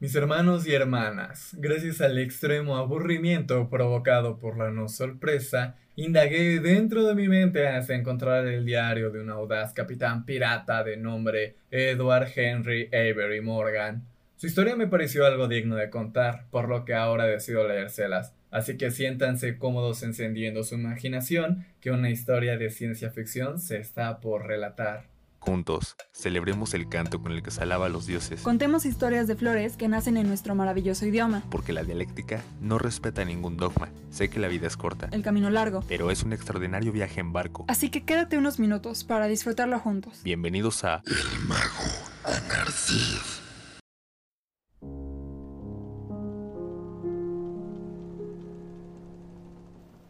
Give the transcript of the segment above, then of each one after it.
Mis hermanos y hermanas, gracias al extremo aburrimiento provocado por la no sorpresa, indagué dentro de mi mente hasta encontrar el diario de un audaz capitán pirata de nombre Edward Henry Avery Morgan. Su historia me pareció algo digno de contar, por lo que ahora decido leérselas. Así que siéntanse cómodos encendiendo su imaginación, que una historia de ciencia ficción se está por relatar. Juntos, celebremos el canto con el que se alaba a los dioses. Contemos historias de flores que nacen en nuestro maravilloso idioma. Porque la dialéctica no respeta ningún dogma. Sé que la vida es corta. El camino largo. Pero es un extraordinario viaje en barco. Así que quédate unos minutos para disfrutarlo juntos. Bienvenidos a El mago Anarcid.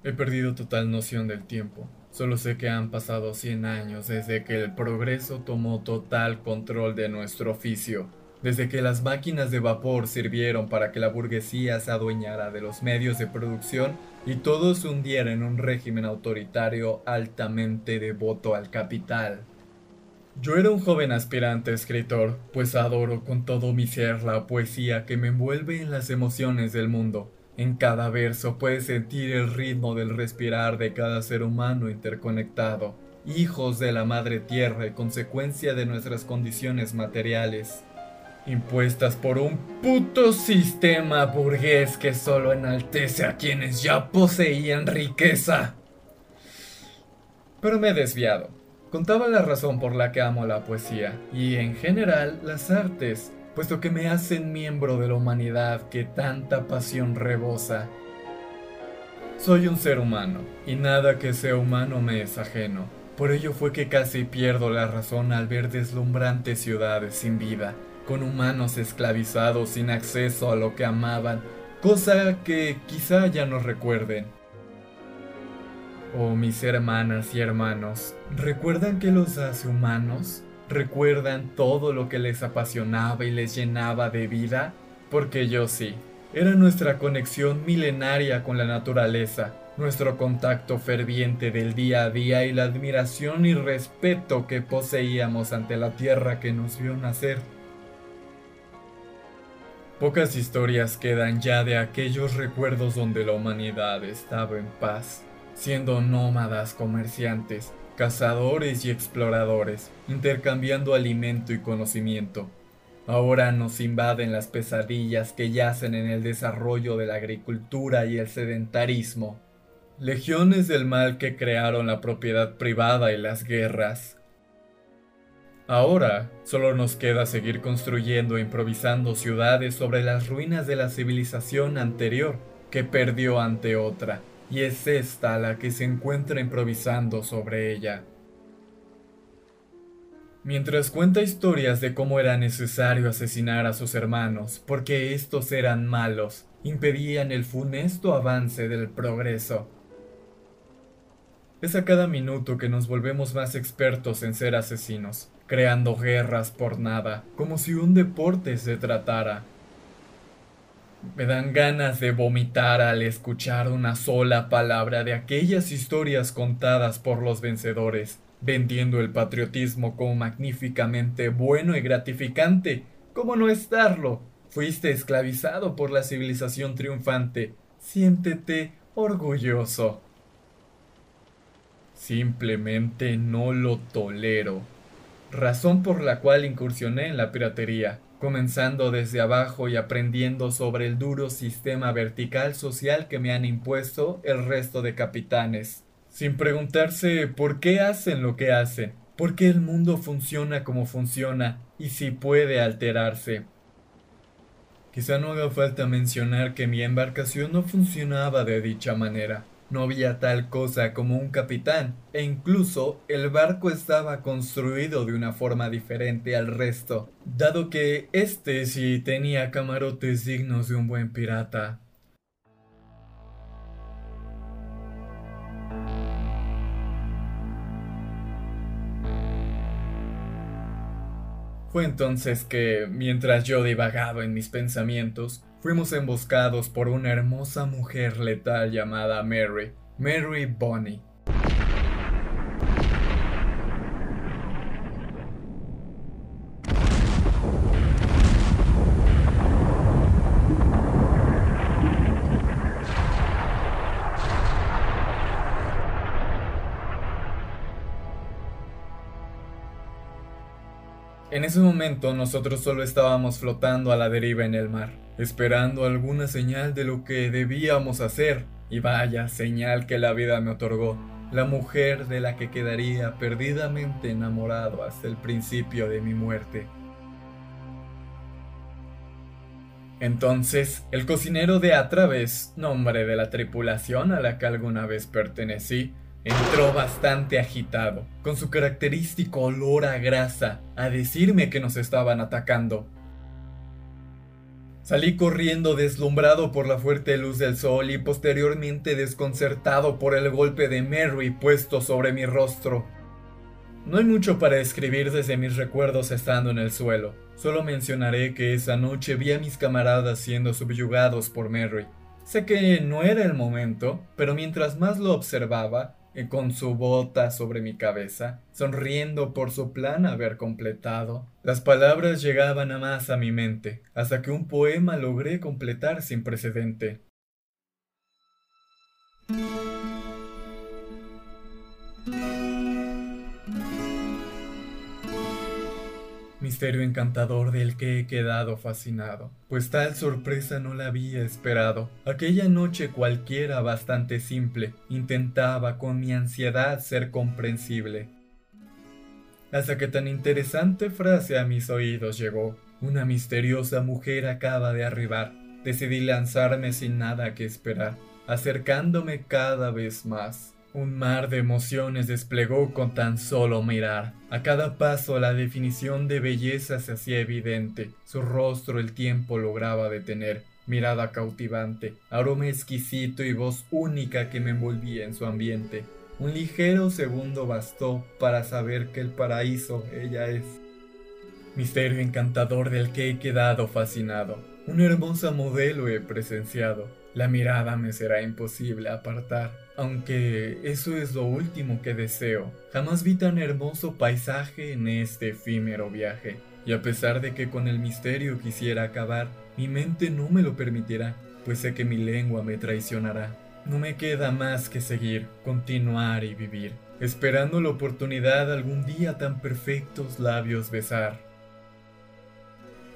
He perdido total noción del tiempo. Solo sé que han pasado 100 años desde que el progreso tomó total control de nuestro oficio, desde que las máquinas de vapor sirvieron para que la burguesía se adueñara de los medios de producción y todo se hundiera en un régimen autoritario altamente devoto al capital. Yo era un joven aspirante escritor, pues adoro con todo mi ser la poesía que me envuelve en las emociones del mundo en cada verso puedes sentir el ritmo del respirar de cada ser humano interconectado, hijos de la madre tierra y consecuencia de nuestras condiciones materiales, impuestas por un puto sistema burgués que solo enaltece a quienes ya poseían riqueza. Pero me he desviado. Contaba la razón por la que amo la poesía y en general las artes puesto que me hacen miembro de la humanidad que tanta pasión rebosa. Soy un ser humano, y nada que sea humano me es ajeno. Por ello fue que casi pierdo la razón al ver deslumbrantes ciudades sin vida, con humanos esclavizados sin acceso a lo que amaban, cosa que quizá ya no recuerden. Oh, mis hermanas y hermanos, ¿recuerdan que los hace humanos? ¿Recuerdan todo lo que les apasionaba y les llenaba de vida? Porque yo sí. Era nuestra conexión milenaria con la naturaleza, nuestro contacto ferviente del día a día y la admiración y respeto que poseíamos ante la tierra que nos vio nacer. Pocas historias quedan ya de aquellos recuerdos donde la humanidad estaba en paz, siendo nómadas comerciantes, cazadores y exploradores, intercambiando alimento y conocimiento. Ahora nos invaden las pesadillas que yacen en el desarrollo de la agricultura y el sedentarismo. Legiones del mal que crearon la propiedad privada y las guerras. Ahora solo nos queda seguir construyendo e improvisando ciudades sobre las ruinas de la civilización anterior que perdió ante otra y es esta la que se encuentra improvisando sobre ella. Mientras cuenta historias de cómo era necesario asesinar a sus hermanos porque estos eran malos, impedían el funesto avance del progreso. Es a cada minuto que nos volvemos más expertos en ser asesinos, creando guerras por nada, como si un deporte se tratara. Me dan ganas de vomitar al escuchar una sola palabra de aquellas historias contadas por los vencedores, vendiendo el patriotismo como magníficamente bueno y gratificante. ¿Cómo no estarlo? Fuiste esclavizado por la civilización triunfante. Siéntete orgulloso. Simplemente no lo tolero. Razón por la cual incursioné en la piratería comenzando desde abajo y aprendiendo sobre el duro sistema vertical social que me han impuesto el resto de capitanes, sin preguntarse por qué hacen lo que hacen, por qué el mundo funciona como funciona y si puede alterarse. Quizá no haga falta mencionar que mi embarcación no funcionaba de dicha manera. No había tal cosa como un capitán, e incluso el barco estaba construido de una forma diferente al resto, dado que este sí tenía camarotes dignos de un buen pirata. Fue entonces que, mientras yo divagaba en mis pensamientos, fuimos emboscados por una hermosa mujer letal llamada Mary, Mary Bonnie. En ese momento nosotros solo estábamos flotando a la deriva en el mar, esperando alguna señal de lo que debíamos hacer. Y vaya señal que la vida me otorgó, la mujer de la que quedaría perdidamente enamorado hasta el principio de mi muerte. Entonces, el cocinero de a través, nombre de la tripulación a la que alguna vez pertenecí, entró bastante agitado, con su característico olor a grasa, a decirme que nos estaban atacando. Salí corriendo deslumbrado por la fuerte luz del sol y posteriormente desconcertado por el golpe de Mary puesto sobre mi rostro. No hay mucho para escribir desde mis recuerdos estando en el suelo. Solo mencionaré que esa noche vi a mis camaradas siendo subyugados por Mary. Sé que no era el momento, pero mientras más lo observaba, con su bota sobre mi cabeza, sonriendo por su plan haber completado, las palabras llegaban a más a mi mente, hasta que un poema logré completar sin precedente. Misterio encantador del que he quedado fascinado, pues tal sorpresa no la había esperado. Aquella noche cualquiera bastante simple intentaba con mi ansiedad ser comprensible. Hasta que tan interesante frase a mis oídos llegó. Una misteriosa mujer acaba de arribar. Decidí lanzarme sin nada que esperar, acercándome cada vez más. Un mar de emociones desplegó con tan solo mirar. A cada paso la definición de belleza se hacía evidente. Su rostro el tiempo lograba detener. Mirada cautivante, aroma exquisito y voz única que me envolvía en su ambiente. Un ligero segundo bastó para saber que el paraíso ella es. Misterio encantador del que he quedado fascinado. Una hermosa modelo he presenciado. La mirada me será imposible apartar aunque eso es lo último que deseo. Jamás vi tan hermoso paisaje en este efímero viaje, y a pesar de que con el misterio quisiera acabar, mi mente no me lo permitirá, pues sé que mi lengua me traicionará. No me queda más que seguir, continuar y vivir, esperando la oportunidad algún día tan perfectos labios besar.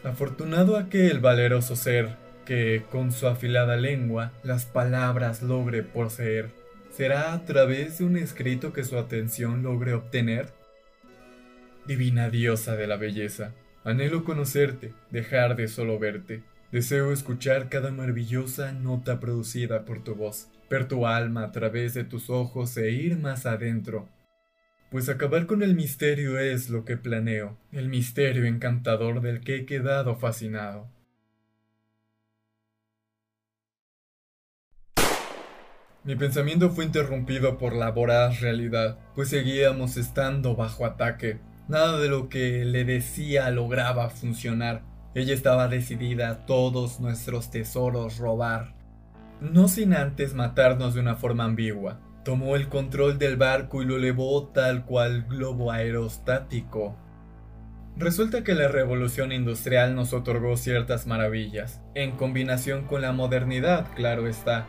Afortunado aquel valeroso ser que con su afilada lengua las palabras logre poseer ¿Será a través de un escrito que su atención logre obtener? Divina diosa de la belleza, anhelo conocerte, dejar de solo verte. Deseo escuchar cada maravillosa nota producida por tu voz, ver tu alma a través de tus ojos e ir más adentro. Pues acabar con el misterio es lo que planeo, el misterio encantador del que he quedado fascinado. Mi pensamiento fue interrumpido por la voraz realidad, pues seguíamos estando bajo ataque. Nada de lo que le decía lograba funcionar. Ella estaba decidida a todos nuestros tesoros robar. No sin antes matarnos de una forma ambigua. Tomó el control del barco y lo elevó tal cual globo aerostático. Resulta que la revolución industrial nos otorgó ciertas maravillas, en combinación con la modernidad, claro está.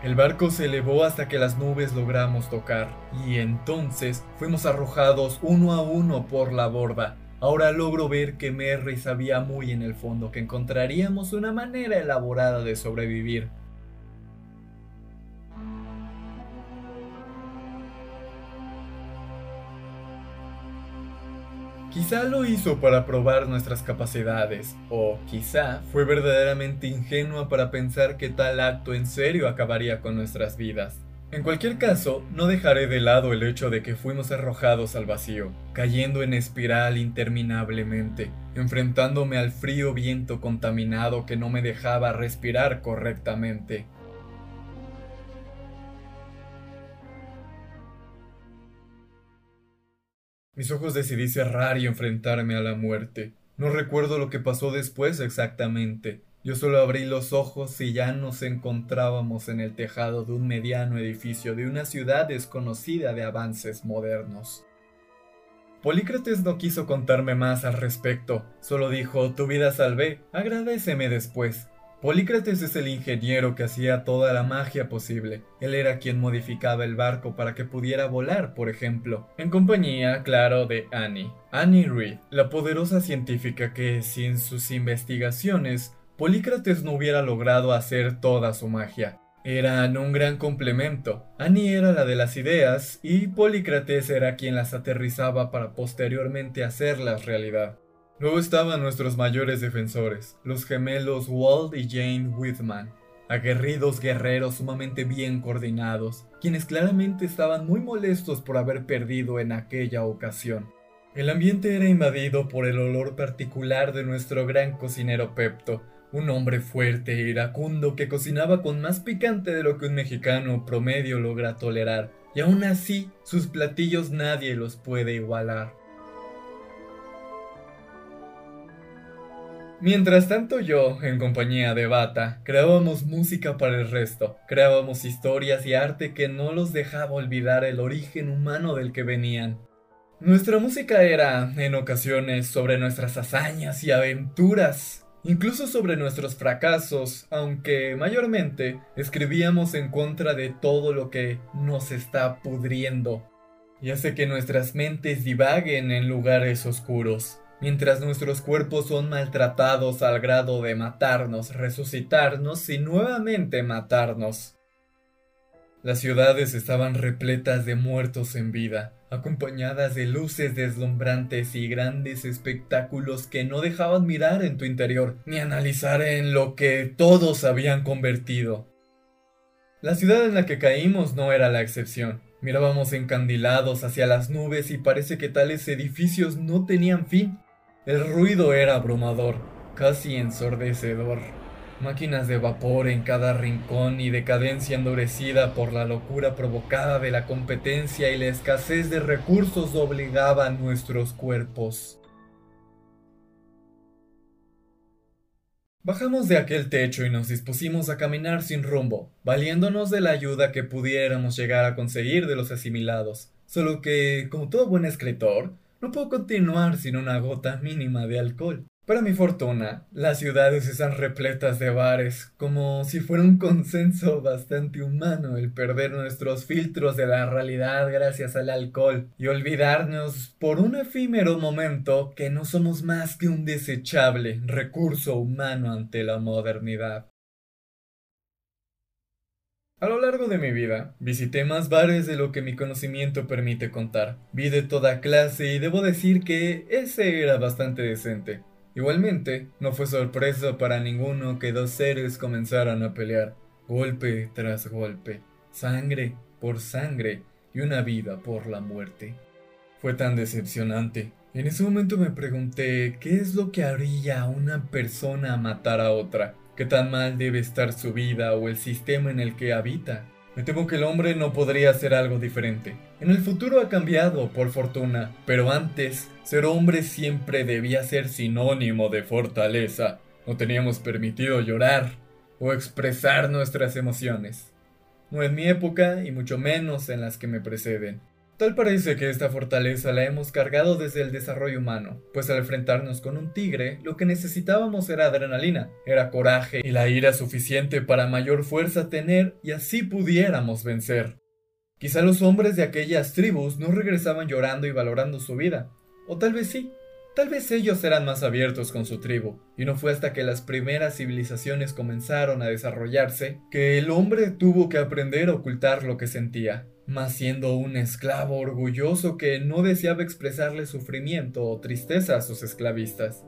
El barco se elevó hasta que las nubes logramos tocar, y entonces fuimos arrojados uno a uno por la borda. Ahora logro ver que Merry sabía muy en el fondo que encontraríamos una manera elaborada de sobrevivir, Quizá lo hizo para probar nuestras capacidades, o quizá fue verdaderamente ingenua para pensar que tal acto en serio acabaría con nuestras vidas. En cualquier caso, no dejaré de lado el hecho de que fuimos arrojados al vacío, cayendo en espiral interminablemente, enfrentándome al frío viento contaminado que no me dejaba respirar correctamente. Mis ojos decidí cerrar y enfrentarme a la muerte. No recuerdo lo que pasó después exactamente. Yo solo abrí los ojos y ya nos encontrábamos en el tejado de un mediano edificio de una ciudad desconocida de avances modernos. Polícrates no quiso contarme más al respecto, solo dijo, tu vida salvé, agradeceme después. Polícrates es el ingeniero que hacía toda la magia posible. Él era quien modificaba el barco para que pudiera volar, por ejemplo, en compañía, claro, de Annie. Annie Reed, la poderosa científica que, sin sus investigaciones, Polícrates no hubiera logrado hacer toda su magia. Eran un gran complemento. Annie era la de las ideas y Polícrates era quien las aterrizaba para posteriormente hacerlas realidad. Luego estaban nuestros mayores defensores, los gemelos Walt y Jane Whitman, aguerridos guerreros sumamente bien coordinados, quienes claramente estaban muy molestos por haber perdido en aquella ocasión. El ambiente era invadido por el olor particular de nuestro gran cocinero Pepto, un hombre fuerte e iracundo que cocinaba con más picante de lo que un mexicano promedio logra tolerar, y aún así sus platillos nadie los puede igualar. Mientras tanto yo, en compañía de Bata, creábamos música para el resto, creábamos historias y arte que no los dejaba olvidar el origen humano del que venían. Nuestra música era, en ocasiones, sobre nuestras hazañas y aventuras, incluso sobre nuestros fracasos, aunque mayormente escribíamos en contra de todo lo que nos está pudriendo, y hace que nuestras mentes divaguen en lugares oscuros mientras nuestros cuerpos son maltratados al grado de matarnos, resucitarnos y nuevamente matarnos. Las ciudades estaban repletas de muertos en vida, acompañadas de luces deslumbrantes y grandes espectáculos que no dejaban mirar en tu interior, ni analizar en lo que todos habían convertido. La ciudad en la que caímos no era la excepción. Mirábamos encandilados hacia las nubes y parece que tales edificios no tenían fin. El ruido era abrumador, casi ensordecedor. Máquinas de vapor en cada rincón y decadencia endurecida por la locura provocada de la competencia y la escasez de recursos obligaban nuestros cuerpos. Bajamos de aquel techo y nos dispusimos a caminar sin rumbo, valiéndonos de la ayuda que pudiéramos llegar a conseguir de los asimilados. Solo que, como todo buen escritor, no puedo continuar sin una gota mínima de alcohol. Para mi fortuna, las ciudades están repletas de bares, como si fuera un consenso bastante humano el perder nuestros filtros de la realidad gracias al alcohol y olvidarnos por un efímero momento que no somos más que un desechable recurso humano ante la modernidad. A lo largo de mi vida, visité más bares de lo que mi conocimiento permite contar. Vi de toda clase y debo decir que ese era bastante decente. Igualmente, no fue sorpresa para ninguno que dos seres comenzaran a pelear, golpe tras golpe, sangre por sangre y una vida por la muerte. Fue tan decepcionante. En ese momento me pregunté qué es lo que haría una persona matar a otra qué tan mal debe estar su vida o el sistema en el que habita. Me temo que el hombre no podría hacer algo diferente. En el futuro ha cambiado, por fortuna, pero antes, ser hombre siempre debía ser sinónimo de fortaleza. No teníamos permitido llorar o expresar nuestras emociones. No en mi época y mucho menos en las que me preceden. Tal parece que esta fortaleza la hemos cargado desde el desarrollo humano, pues al enfrentarnos con un tigre, lo que necesitábamos era adrenalina, era coraje y la ira suficiente para mayor fuerza tener y así pudiéramos vencer. Quizá los hombres de aquellas tribus no regresaban llorando y valorando su vida, o tal vez sí, Tal vez ellos eran más abiertos con su tribu, y no fue hasta que las primeras civilizaciones comenzaron a desarrollarse que el hombre tuvo que aprender a ocultar lo que sentía, más siendo un esclavo orgulloso que no deseaba expresarle sufrimiento o tristeza a sus esclavistas.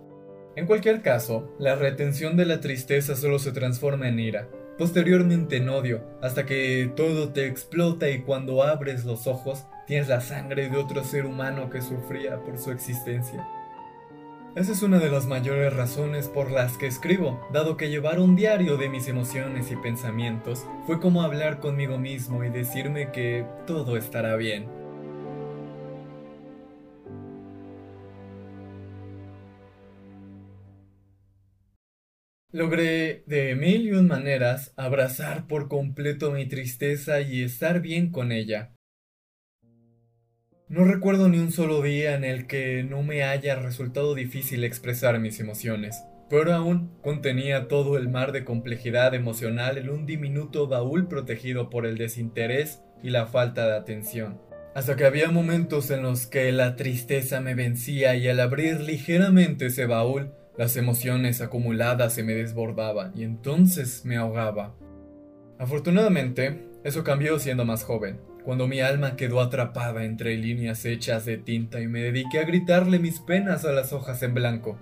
En cualquier caso, la retención de la tristeza solo se transforma en ira, posteriormente en odio, hasta que todo te explota y cuando abres los ojos tienes la sangre de otro ser humano que sufría por su existencia. Esa es una de las mayores razones por las que escribo, dado que llevar un diario de mis emociones y pensamientos fue como hablar conmigo mismo y decirme que todo estará bien. Logré de mil y un maneras abrazar por completo mi tristeza y estar bien con ella. No recuerdo ni un solo día en el que no me haya resultado difícil expresar mis emociones. Pero aún contenía todo el mar de complejidad emocional en un diminuto baúl protegido por el desinterés y la falta de atención. Hasta que había momentos en los que la tristeza me vencía y al abrir ligeramente ese baúl, las emociones acumuladas se me desbordaban y entonces me ahogaba. Afortunadamente, eso cambió siendo más joven, cuando mi alma quedó atrapada entre líneas hechas de tinta y me dediqué a gritarle mis penas a las hojas en blanco.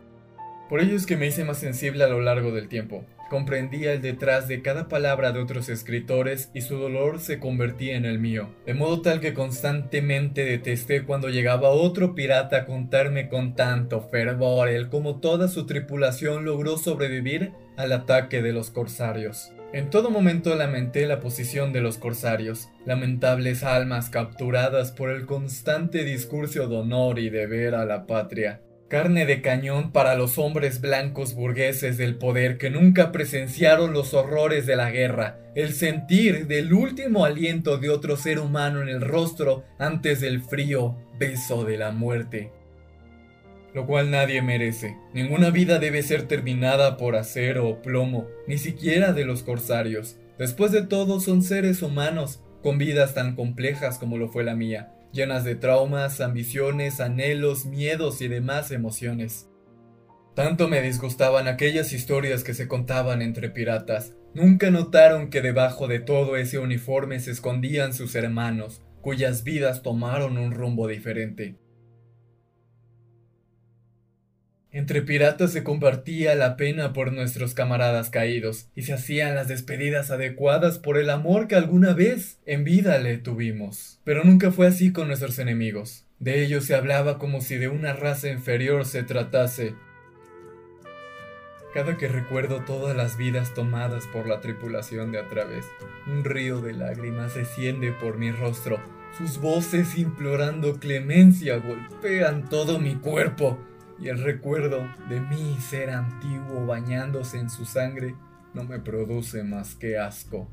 Por ello es que me hice más sensible a lo largo del tiempo. Comprendía el detrás de cada palabra de otros escritores y su dolor se convertía en el mío, de modo tal que constantemente detesté cuando llegaba otro pirata a contarme con tanto fervor el cómo toda su tripulación logró sobrevivir al ataque de los corsarios. En todo momento lamenté la posición de los corsarios, lamentables almas capturadas por el constante discurso de honor y deber a la patria. Carne de cañón para los hombres blancos burgueses del poder que nunca presenciaron los horrores de la guerra, el sentir del último aliento de otro ser humano en el rostro antes del frío beso de la muerte. Lo cual nadie merece. Ninguna vida debe ser terminada por acero o plomo, ni siquiera de los corsarios. Después de todo son seres humanos, con vidas tan complejas como lo fue la mía, llenas de traumas, ambiciones, anhelos, miedos y demás emociones. Tanto me disgustaban aquellas historias que se contaban entre piratas. Nunca notaron que debajo de todo ese uniforme se escondían sus hermanos, cuyas vidas tomaron un rumbo diferente. Entre piratas se compartía la pena por nuestros camaradas caídos y se hacían las despedidas adecuadas por el amor que alguna vez en vida le tuvimos. Pero nunca fue así con nuestros enemigos. De ellos se hablaba como si de una raza inferior se tratase. Cada que recuerdo todas las vidas tomadas por la tripulación de a través, un río de lágrimas desciende por mi rostro. Sus voces implorando clemencia golpean todo mi cuerpo y el recuerdo de mi ser antiguo bañándose en su sangre no me produce más que asco.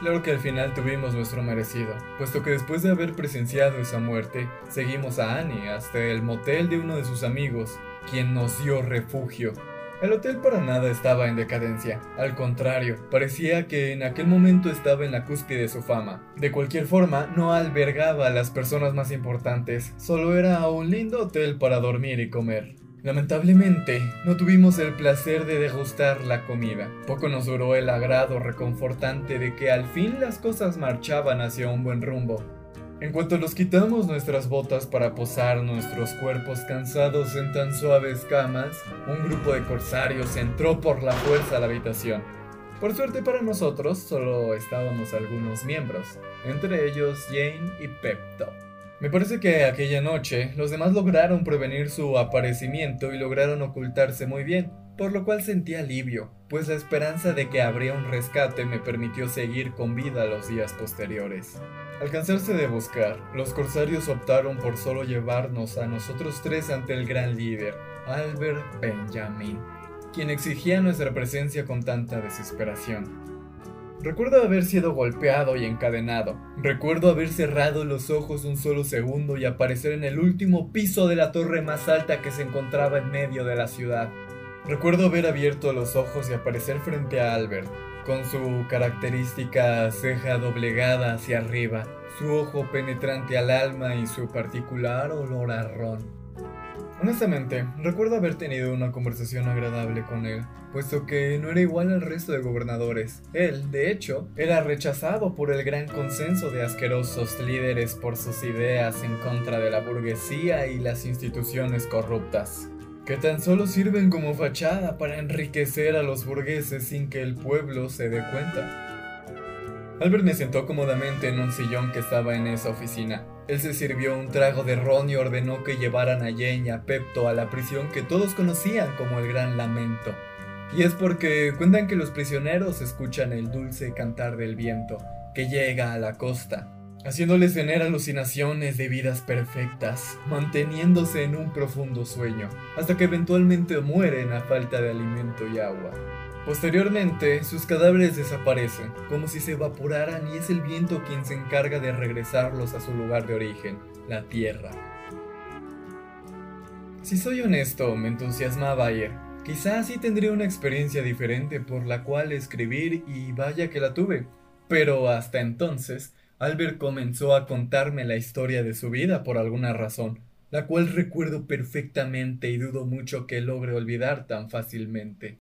Claro que al final tuvimos nuestro merecido, puesto que después de haber presenciado esa muerte, seguimos a Annie hasta el motel de uno de sus amigos, quien nos dio refugio el hotel para nada estaba en decadencia, al contrario, parecía que en aquel momento estaba en la cúspide de su fama. De cualquier forma, no albergaba a las personas más importantes, solo era un lindo hotel para dormir y comer. Lamentablemente, no tuvimos el placer de degustar la comida. Poco nos duró el agrado reconfortante de que al fin las cosas marchaban hacia un buen rumbo. En cuanto nos quitamos nuestras botas para posar nuestros cuerpos cansados en tan suaves camas, un grupo de corsarios entró por la fuerza a la habitación. Por suerte para nosotros, solo estábamos algunos miembros, entre ellos Jane y Pepto. Me parece que aquella noche los demás lograron prevenir su aparecimiento y lograron ocultarse muy bien, por lo cual sentí alivio, pues la esperanza de que habría un rescate me permitió seguir con vida los días posteriores. Al cansarse de buscar, los corsarios optaron por solo llevarnos a nosotros tres ante el gran líder, Albert Benjamin, quien exigía nuestra presencia con tanta desesperación. Recuerdo haber sido golpeado y encadenado. Recuerdo haber cerrado los ojos un solo segundo y aparecer en el último piso de la torre más alta que se encontraba en medio de la ciudad. Recuerdo haber abierto los ojos y aparecer frente a Albert, con su característica ceja doblegada hacia arriba, su ojo penetrante al alma y su particular olor a ron. Honestamente, recuerdo haber tenido una conversación agradable con él, puesto que no era igual al resto de gobernadores. Él, de hecho, era rechazado por el gran consenso de asquerosos líderes por sus ideas en contra de la burguesía y las instituciones corruptas que tan solo sirven como fachada para enriquecer a los burgueses sin que el pueblo se dé cuenta. Albert me sentó cómodamente en un sillón que estaba en esa oficina. Él se sirvió un trago de ron y ordenó que llevaran a Jane y a Pepto a la prisión que todos conocían como el Gran Lamento. Y es porque cuentan que los prisioneros escuchan el dulce cantar del viento que llega a la costa haciéndoles tener alucinaciones de vidas perfectas, manteniéndose en un profundo sueño, hasta que eventualmente mueren a falta de alimento y agua. Posteriormente, sus cadáveres desaparecen, como si se evaporaran y es el viento quien se encarga de regresarlos a su lugar de origen, la Tierra. Si soy honesto, me entusiasmaba ir, quizás sí tendría una experiencia diferente por la cual escribir y vaya que la tuve. Pero hasta entonces, Albert comenzó a contarme la historia de su vida por alguna razón, la cual recuerdo perfectamente y dudo mucho que logre olvidar tan fácilmente.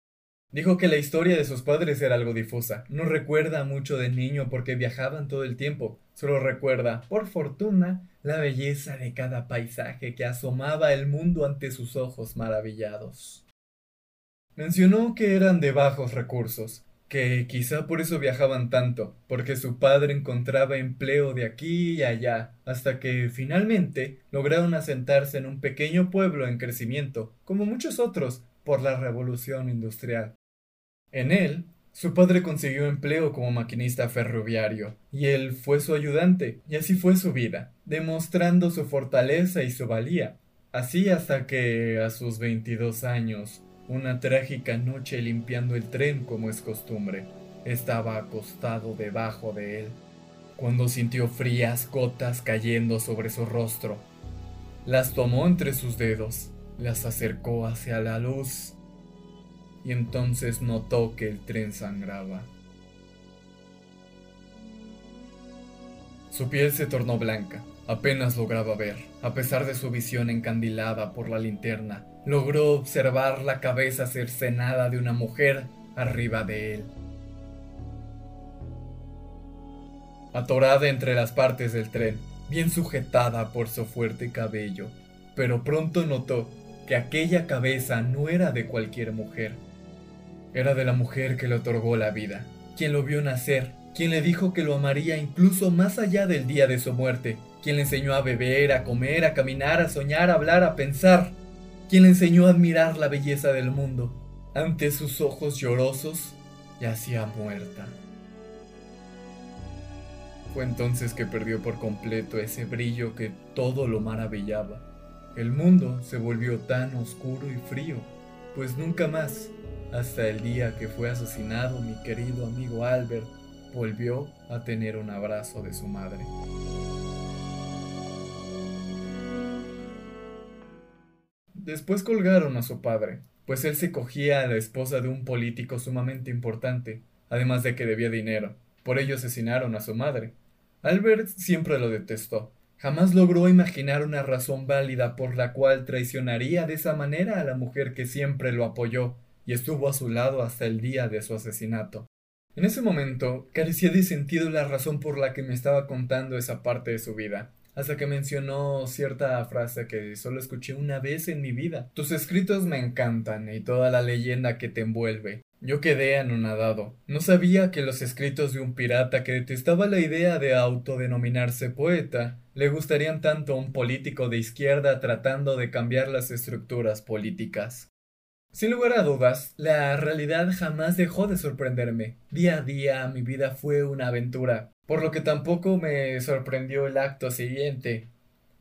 Dijo que la historia de sus padres era algo difusa. No recuerda mucho de niño porque viajaban todo el tiempo. Solo recuerda, por fortuna, la belleza de cada paisaje que asomaba el mundo ante sus ojos maravillados. Mencionó que eran de bajos recursos, que quizá por eso viajaban tanto, porque su padre encontraba empleo de aquí y allá, hasta que finalmente lograron asentarse en un pequeño pueblo en crecimiento, como muchos otros, por la revolución industrial. En él, su padre consiguió empleo como maquinista ferroviario, y él fue su ayudante, y así fue su vida, demostrando su fortaleza y su valía. Así hasta que, a sus 22 años, una trágica noche limpiando el tren como es costumbre, estaba acostado debajo de él, cuando sintió frías gotas cayendo sobre su rostro. Las tomó entre sus dedos, las acercó hacia la luz y entonces notó que el tren sangraba. Su piel se tornó blanca, apenas lograba ver, a pesar de su visión encandilada por la linterna, logró observar la cabeza cercenada de una mujer arriba de él. Atorada entre las partes del tren, bien sujetada por su fuerte cabello, pero pronto notó que aquella cabeza no era de cualquier mujer, era de la mujer que le otorgó la vida, quien lo vio nacer, quien le dijo que lo amaría incluso más allá del día de su muerte, quien le enseñó a beber, a comer, a caminar, a soñar, a hablar, a pensar, quien le enseñó a admirar la belleza del mundo. Ante sus ojos llorosos, yacía muerta. Fue entonces que perdió por completo ese brillo que todo lo maravillaba. El mundo se volvió tan oscuro y frío, pues nunca más hasta el día que fue asesinado mi querido amigo Albert volvió a tener un abrazo de su madre. Después colgaron a su padre, pues él se cogía a la esposa de un político sumamente importante, además de que debía dinero. Por ello asesinaron a su madre. Albert siempre lo detestó. Jamás logró imaginar una razón válida por la cual traicionaría de esa manera a la mujer que siempre lo apoyó y estuvo a su lado hasta el día de su asesinato. En ese momento carecía de sentido la razón por la que me estaba contando esa parte de su vida, hasta que mencionó cierta frase que solo escuché una vez en mi vida. Tus escritos me encantan y toda la leyenda que te envuelve. Yo quedé anonadado. No sabía que los escritos de un pirata que detestaba la idea de autodenominarse poeta le gustarían tanto a un político de izquierda tratando de cambiar las estructuras políticas. Sin lugar a dudas, la realidad jamás dejó de sorprenderme. Día a día mi vida fue una aventura, por lo que tampoco me sorprendió el acto siguiente.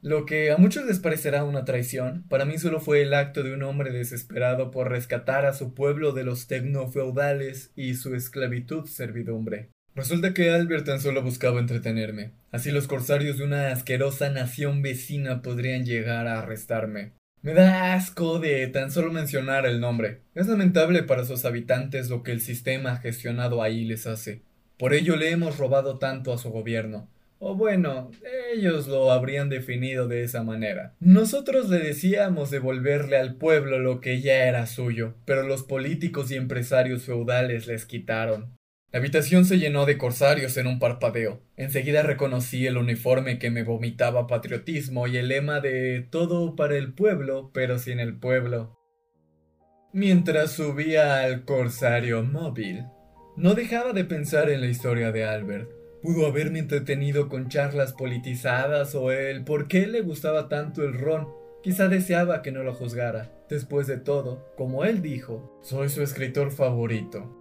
Lo que a muchos les parecerá una traición, para mí solo fue el acto de un hombre desesperado por rescatar a su pueblo de los tecnofeudales y su esclavitud servidumbre. Resulta que Albert tan solo buscaba entretenerme. Así los corsarios de una asquerosa nación vecina podrían llegar a arrestarme. Me da asco de tan solo mencionar el nombre. Es lamentable para sus habitantes lo que el sistema gestionado ahí les hace. Por ello le hemos robado tanto a su gobierno. O bueno, ellos lo habrían definido de esa manera. Nosotros le decíamos devolverle al pueblo lo que ya era suyo, pero los políticos y empresarios feudales les quitaron. La habitación se llenó de corsarios en un parpadeo. Enseguida reconocí el uniforme que me vomitaba patriotismo y el lema de todo para el pueblo, pero sin el pueblo. Mientras subía al corsario móvil, no dejaba de pensar en la historia de Albert. Pudo haberme entretenido con charlas politizadas o el por qué le gustaba tanto el ron. Quizá deseaba que no lo juzgara. Después de todo, como él dijo, soy su escritor favorito.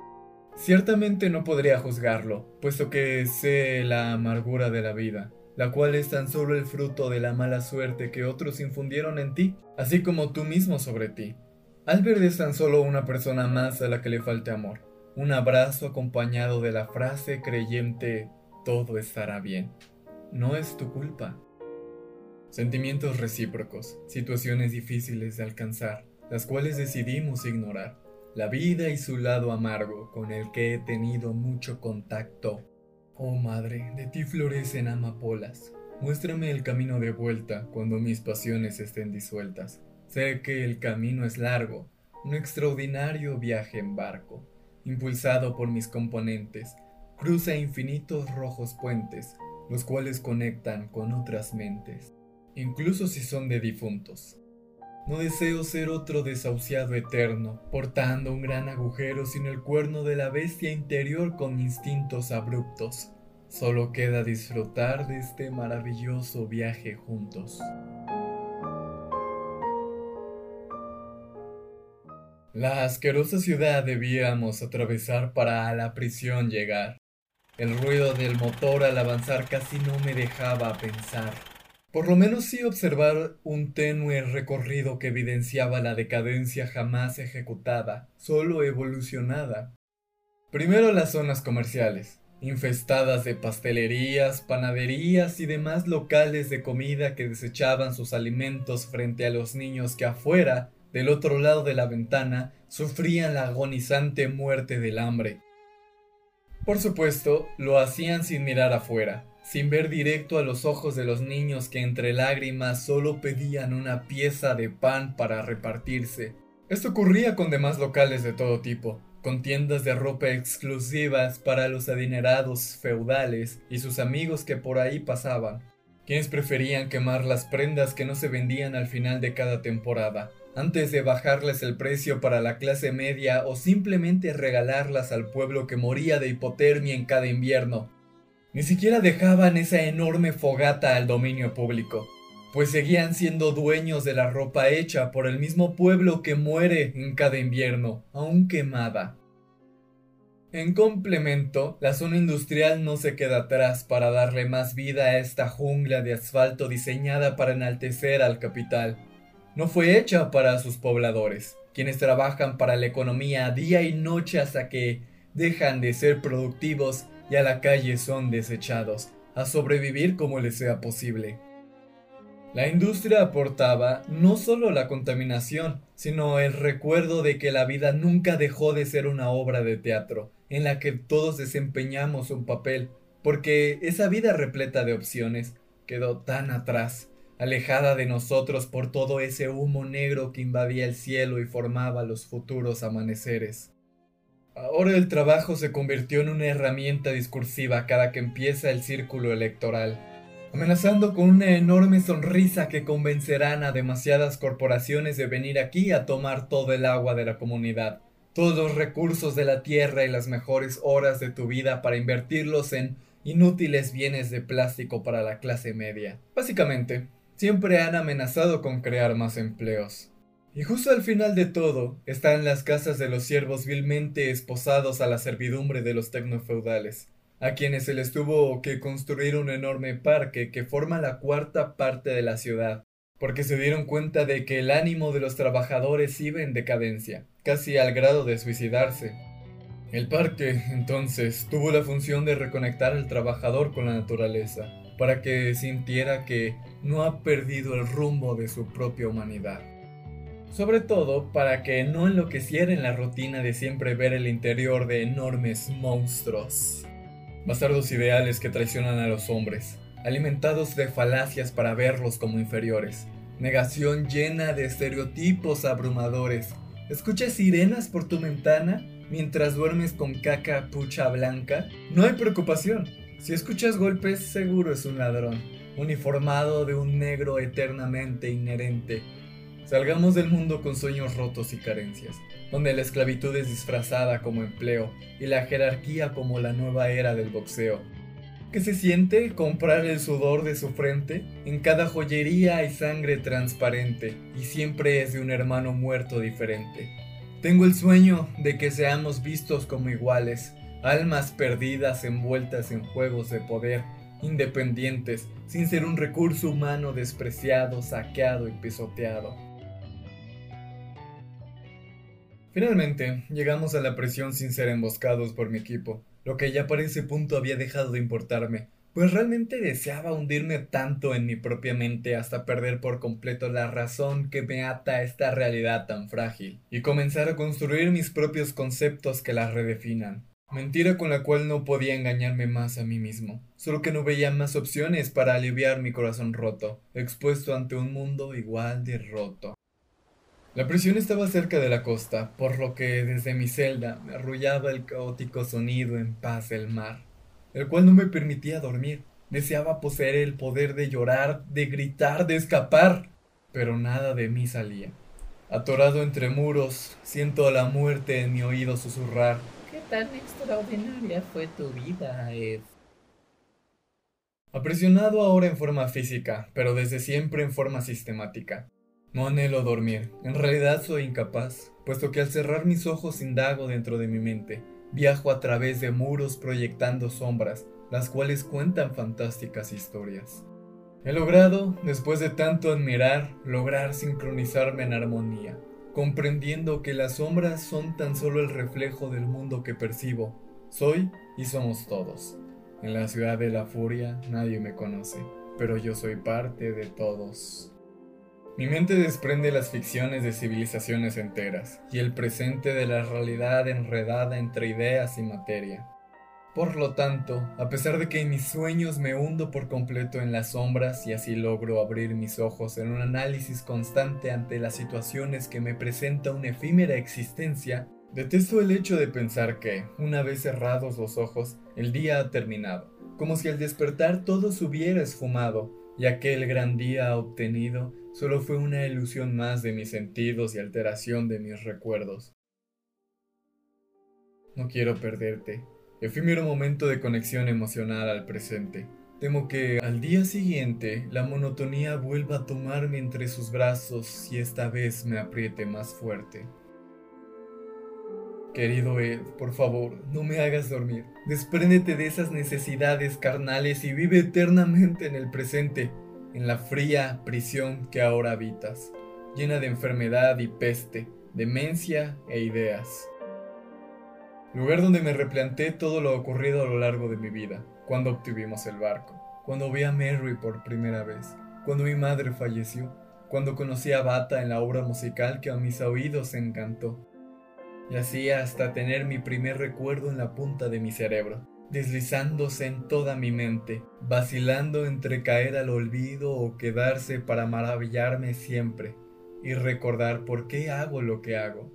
Ciertamente no podría juzgarlo, puesto que sé la amargura de la vida, la cual es tan solo el fruto de la mala suerte que otros infundieron en ti, así como tú mismo sobre ti. Albert es tan solo una persona más a la que le falte amor, un abrazo acompañado de la frase creyente todo estará bien. No es tu culpa. Sentimientos recíprocos, situaciones difíciles de alcanzar, las cuales decidimos ignorar. La vida y su lado amargo, con el que he tenido mucho contacto. Oh madre, de ti florecen amapolas. Muéstrame el camino de vuelta cuando mis pasiones estén disueltas. Sé que el camino es largo, un extraordinario viaje en barco, impulsado por mis componentes, cruza infinitos rojos puentes, los cuales conectan con otras mentes, incluso si son de difuntos. No deseo ser otro desahuciado eterno, portando un gran agujero sin el cuerno de la bestia interior con instintos abruptos. Solo queda disfrutar de este maravilloso viaje juntos. La asquerosa ciudad debíamos atravesar para a la prisión llegar. El ruido del motor al avanzar casi no me dejaba pensar. Por lo menos sí observar un tenue recorrido que evidenciaba la decadencia jamás ejecutada, solo evolucionada. Primero las zonas comerciales, infestadas de pastelerías, panaderías y demás locales de comida que desechaban sus alimentos frente a los niños que afuera del otro lado de la ventana, sufrían la agonizante muerte del hambre. Por supuesto, lo hacían sin mirar afuera, sin ver directo a los ojos de los niños que entre lágrimas solo pedían una pieza de pan para repartirse. Esto ocurría con demás locales de todo tipo, con tiendas de ropa exclusivas para los adinerados feudales y sus amigos que por ahí pasaban, quienes preferían quemar las prendas que no se vendían al final de cada temporada, antes de bajarles el precio para la clase media o simplemente regalarlas al pueblo que moría de hipotermia en cada invierno. Ni siquiera dejaban esa enorme fogata al dominio público, pues seguían siendo dueños de la ropa hecha por el mismo pueblo que muere en cada invierno, aún quemada. En complemento, la zona industrial no se queda atrás para darle más vida a esta jungla de asfalto diseñada para enaltecer al capital no fue hecha para sus pobladores, quienes trabajan para la economía día y noche hasta que dejan de ser productivos y a la calle son desechados, a sobrevivir como les sea posible. La industria aportaba no solo la contaminación, sino el recuerdo de que la vida nunca dejó de ser una obra de teatro, en la que todos desempeñamos un papel, porque esa vida repleta de opciones quedó tan atrás alejada de nosotros por todo ese humo negro que invadía el cielo y formaba los futuros amaneceres. Ahora el trabajo se convirtió en una herramienta discursiva cada que empieza el círculo electoral, amenazando con una enorme sonrisa que convencerán a demasiadas corporaciones de venir aquí a tomar todo el agua de la comunidad, todos los recursos de la tierra y las mejores horas de tu vida para invertirlos en inútiles bienes de plástico para la clase media. Básicamente, siempre han amenazado con crear más empleos. Y justo al final de todo están las casas de los siervos vilmente esposados a la servidumbre de los tecnofeudales, a quienes se les tuvo que construir un enorme parque que forma la cuarta parte de la ciudad, porque se dieron cuenta de que el ánimo de los trabajadores iba en decadencia, casi al grado de suicidarse. El parque, entonces, tuvo la función de reconectar al trabajador con la naturaleza, para que sintiera que no ha perdido el rumbo de su propia humanidad. Sobre todo para que no enloqueciera en la rutina de siempre ver el interior de enormes monstruos. Bastardos ideales que traicionan a los hombres, alimentados de falacias para verlos como inferiores, negación llena de estereotipos abrumadores. ¿Escuchas sirenas por tu ventana mientras duermes con caca pucha blanca? No hay preocupación, si escuchas golpes, seguro es un ladrón, uniformado de un negro eternamente inherente. Salgamos del mundo con sueños rotos y carencias, donde la esclavitud es disfrazada como empleo y la jerarquía como la nueva era del boxeo. ¿Qué se siente comprar el sudor de su frente? En cada joyería hay sangre transparente y siempre es de un hermano muerto diferente. Tengo el sueño de que seamos vistos como iguales, almas perdidas envueltas en juegos de poder, independientes, sin ser un recurso humano despreciado, saqueado y pisoteado. Finalmente, llegamos a la presión sin ser emboscados por mi equipo, lo que ya para ese punto había dejado de importarme, pues realmente deseaba hundirme tanto en mi propia mente hasta perder por completo la razón que me ata a esta realidad tan frágil, y comenzar a construir mis propios conceptos que la redefinan. Mentira con la cual no podía engañarme más a mí mismo, solo que no veía más opciones para aliviar mi corazón roto, expuesto ante un mundo igual de roto. La prisión estaba cerca de la costa, por lo que desde mi celda me arrullaba el caótico sonido en paz del mar, el cual no me permitía dormir. Deseaba poseer el poder de llorar, de gritar, de escapar, pero nada de mí salía. Atorado entre muros, siento a la muerte en mi oído susurrar. ¿Qué tan extraordinaria fue tu vida, Ed? Apresionado ahora en forma física, pero desde siempre en forma sistemática. No anhelo dormir, en realidad soy incapaz, puesto que al cerrar mis ojos indago dentro de mi mente, viajo a través de muros proyectando sombras, las cuales cuentan fantásticas historias. He logrado, después de tanto admirar, lograr sincronizarme en armonía, comprendiendo que las sombras son tan solo el reflejo del mundo que percibo. Soy y somos todos. En la ciudad de la furia nadie me conoce, pero yo soy parte de todos. Mi mente desprende las ficciones de civilizaciones enteras y el presente de la realidad enredada entre ideas y materia. Por lo tanto, a pesar de que en mis sueños me hundo por completo en las sombras y así logro abrir mis ojos en un análisis constante ante las situaciones que me presenta una efímera existencia, detesto el hecho de pensar que, una vez cerrados los ojos, el día ha terminado, como si al despertar todo se hubiera esfumado y aquel gran día obtenido solo fue una ilusión más de mis sentidos y alteración de mis recuerdos. No quiero perderte. Efímero momento de conexión emocional al presente. Temo que al día siguiente la monotonía vuelva a tomarme entre sus brazos y esta vez me apriete más fuerte. Querido Ed, por favor, no me hagas dormir. Despréndete de esas necesidades carnales y vive eternamente en el presente en la fría prisión que ahora habitas, llena de enfermedad y peste, demencia e ideas. Lugar donde me replanteé todo lo ocurrido a lo largo de mi vida, cuando obtuvimos el barco, cuando vi a Mary por primera vez, cuando mi madre falleció, cuando conocí a Bata en la obra musical que a mis oídos encantó, y así hasta tener mi primer recuerdo en la punta de mi cerebro, deslizándose en toda mi mente, vacilando entre caer al olvido o quedarse para maravillarme siempre y recordar por qué hago lo que hago.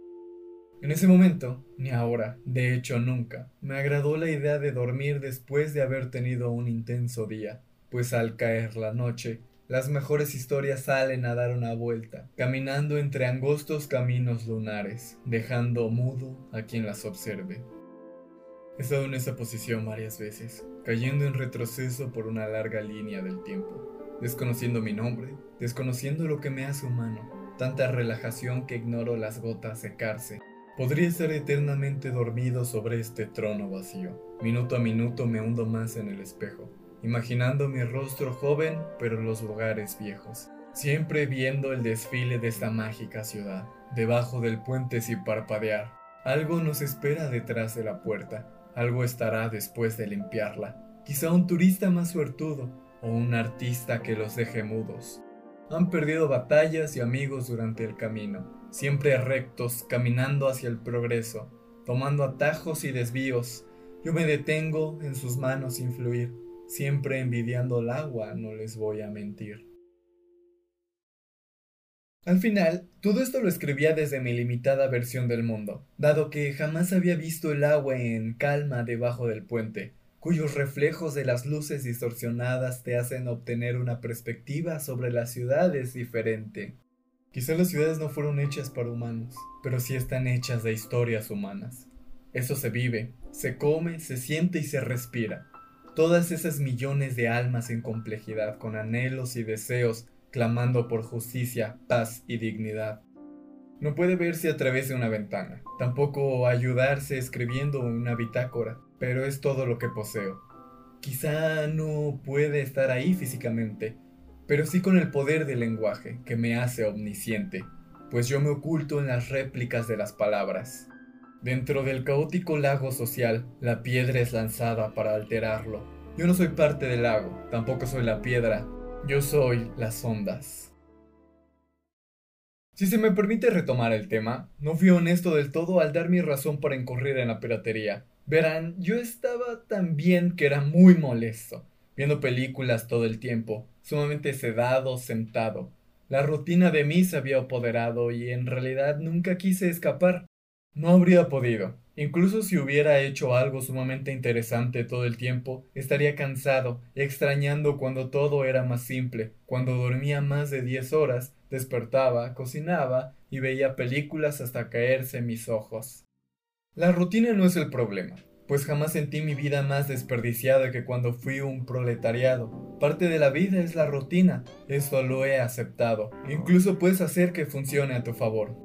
En ese momento, ni ahora, de hecho nunca, me agradó la idea de dormir después de haber tenido un intenso día, pues al caer la noche, las mejores historias salen a dar una vuelta, caminando entre angostos caminos lunares, dejando mudo a quien las observe. He estado en esa posición varias veces, cayendo en retroceso por una larga línea del tiempo, desconociendo mi nombre, desconociendo lo que me hace humano, tanta relajación que ignoro las gotas secarse. Podría estar eternamente dormido sobre este trono vacío. Minuto a minuto me hundo más en el espejo, imaginando mi rostro joven, pero los lugares viejos. Siempre viendo el desfile de esta mágica ciudad, debajo del puente sin parpadear. Algo nos espera detrás de la puerta, algo estará después de limpiarla. Quizá un turista más suertudo o un artista que los deje mudos. Han perdido batallas y amigos durante el camino, siempre rectos, caminando hacia el progreso, tomando atajos y desvíos. Yo me detengo en sus manos sin fluir, siempre envidiando el agua, no les voy a mentir. Al final, todo esto lo escribía desde mi limitada versión del mundo, dado que jamás había visto el agua en calma debajo del puente, cuyos reflejos de las luces distorsionadas te hacen obtener una perspectiva sobre las ciudades diferente. Quizá las ciudades no fueron hechas para humanos, pero sí están hechas de historias humanas. Eso se vive, se come, se siente y se respira. Todas esas millones de almas en complejidad, con anhelos y deseos clamando por justicia, paz y dignidad. No puede verse a través de una ventana, tampoco ayudarse escribiendo una bitácora, pero es todo lo que poseo. Quizá no puede estar ahí físicamente, pero sí con el poder del lenguaje, que me hace omnisciente, pues yo me oculto en las réplicas de las palabras. Dentro del caótico lago social, la piedra es lanzada para alterarlo, Yo no soy parte del lago, tampoco soy la piedra, yo soy las ondas. Si se me permite retomar el tema, no fui honesto del todo al dar mi razón para incurrir en la piratería. Verán, yo estaba tan bien que era muy molesto, viendo películas todo el tiempo, sumamente sedado, sentado. La rutina de mí se había apoderado y en realidad nunca quise escapar. No habría podido. Incluso si hubiera hecho algo sumamente interesante todo el tiempo, estaría cansado, extrañando cuando todo era más simple, cuando dormía más de diez horas, despertaba, cocinaba y veía películas hasta caerse mis ojos. La rutina no es el problema, pues jamás sentí mi vida más desperdiciada que cuando fui un proletariado. Parte de la vida es la rutina, eso lo he aceptado. Incluso puedes hacer que funcione a tu favor.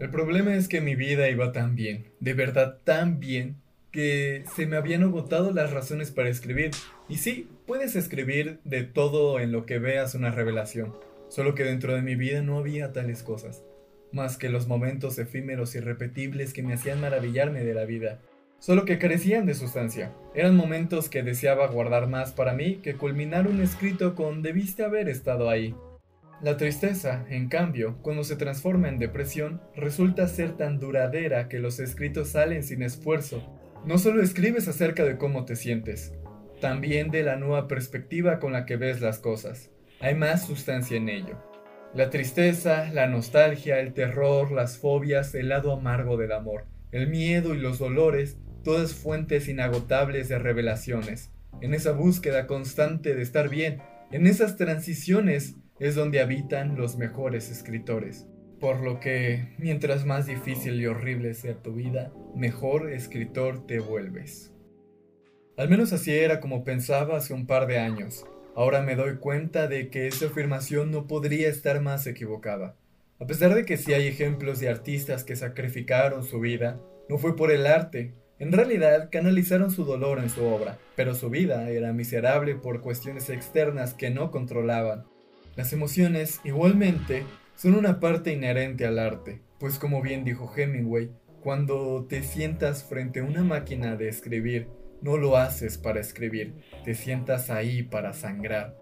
El problema es que mi vida iba tan bien, de verdad tan bien, que se me habían agotado las razones para escribir. Y sí, puedes escribir de todo en lo que veas una revelación, solo que dentro de mi vida no había tales cosas, más que los momentos efímeros y repetibles que me hacían maravillarme de la vida, solo que carecían de sustancia. Eran momentos que deseaba guardar más para mí que culminar un escrito con debiste haber estado ahí. La tristeza, en cambio, cuando se transforma en depresión, resulta ser tan duradera que los escritos salen sin esfuerzo. No solo escribes acerca de cómo te sientes, también de la nueva perspectiva con la que ves las cosas. Hay más sustancia en ello. La tristeza, la nostalgia, el terror, las fobias, el lado amargo del amor, el miedo y los dolores, todas fuentes inagotables de revelaciones. En esa búsqueda constante de estar bien, en esas transiciones es donde habitan los mejores escritores. Por lo que, mientras más difícil y horrible sea tu vida, mejor escritor te vuelves. Al menos así era como pensaba hace un par de años. Ahora me doy cuenta de que esa afirmación no podría estar más equivocada. A pesar de que sí hay ejemplos de artistas que sacrificaron su vida, no fue por el arte. En realidad canalizaron su dolor en su obra, pero su vida era miserable por cuestiones externas que no controlaban las emociones, igualmente, son una parte inherente al arte, pues como bien dijo Hemingway, cuando te sientas frente a una máquina de escribir, no lo haces para escribir, te sientas ahí para sangrar.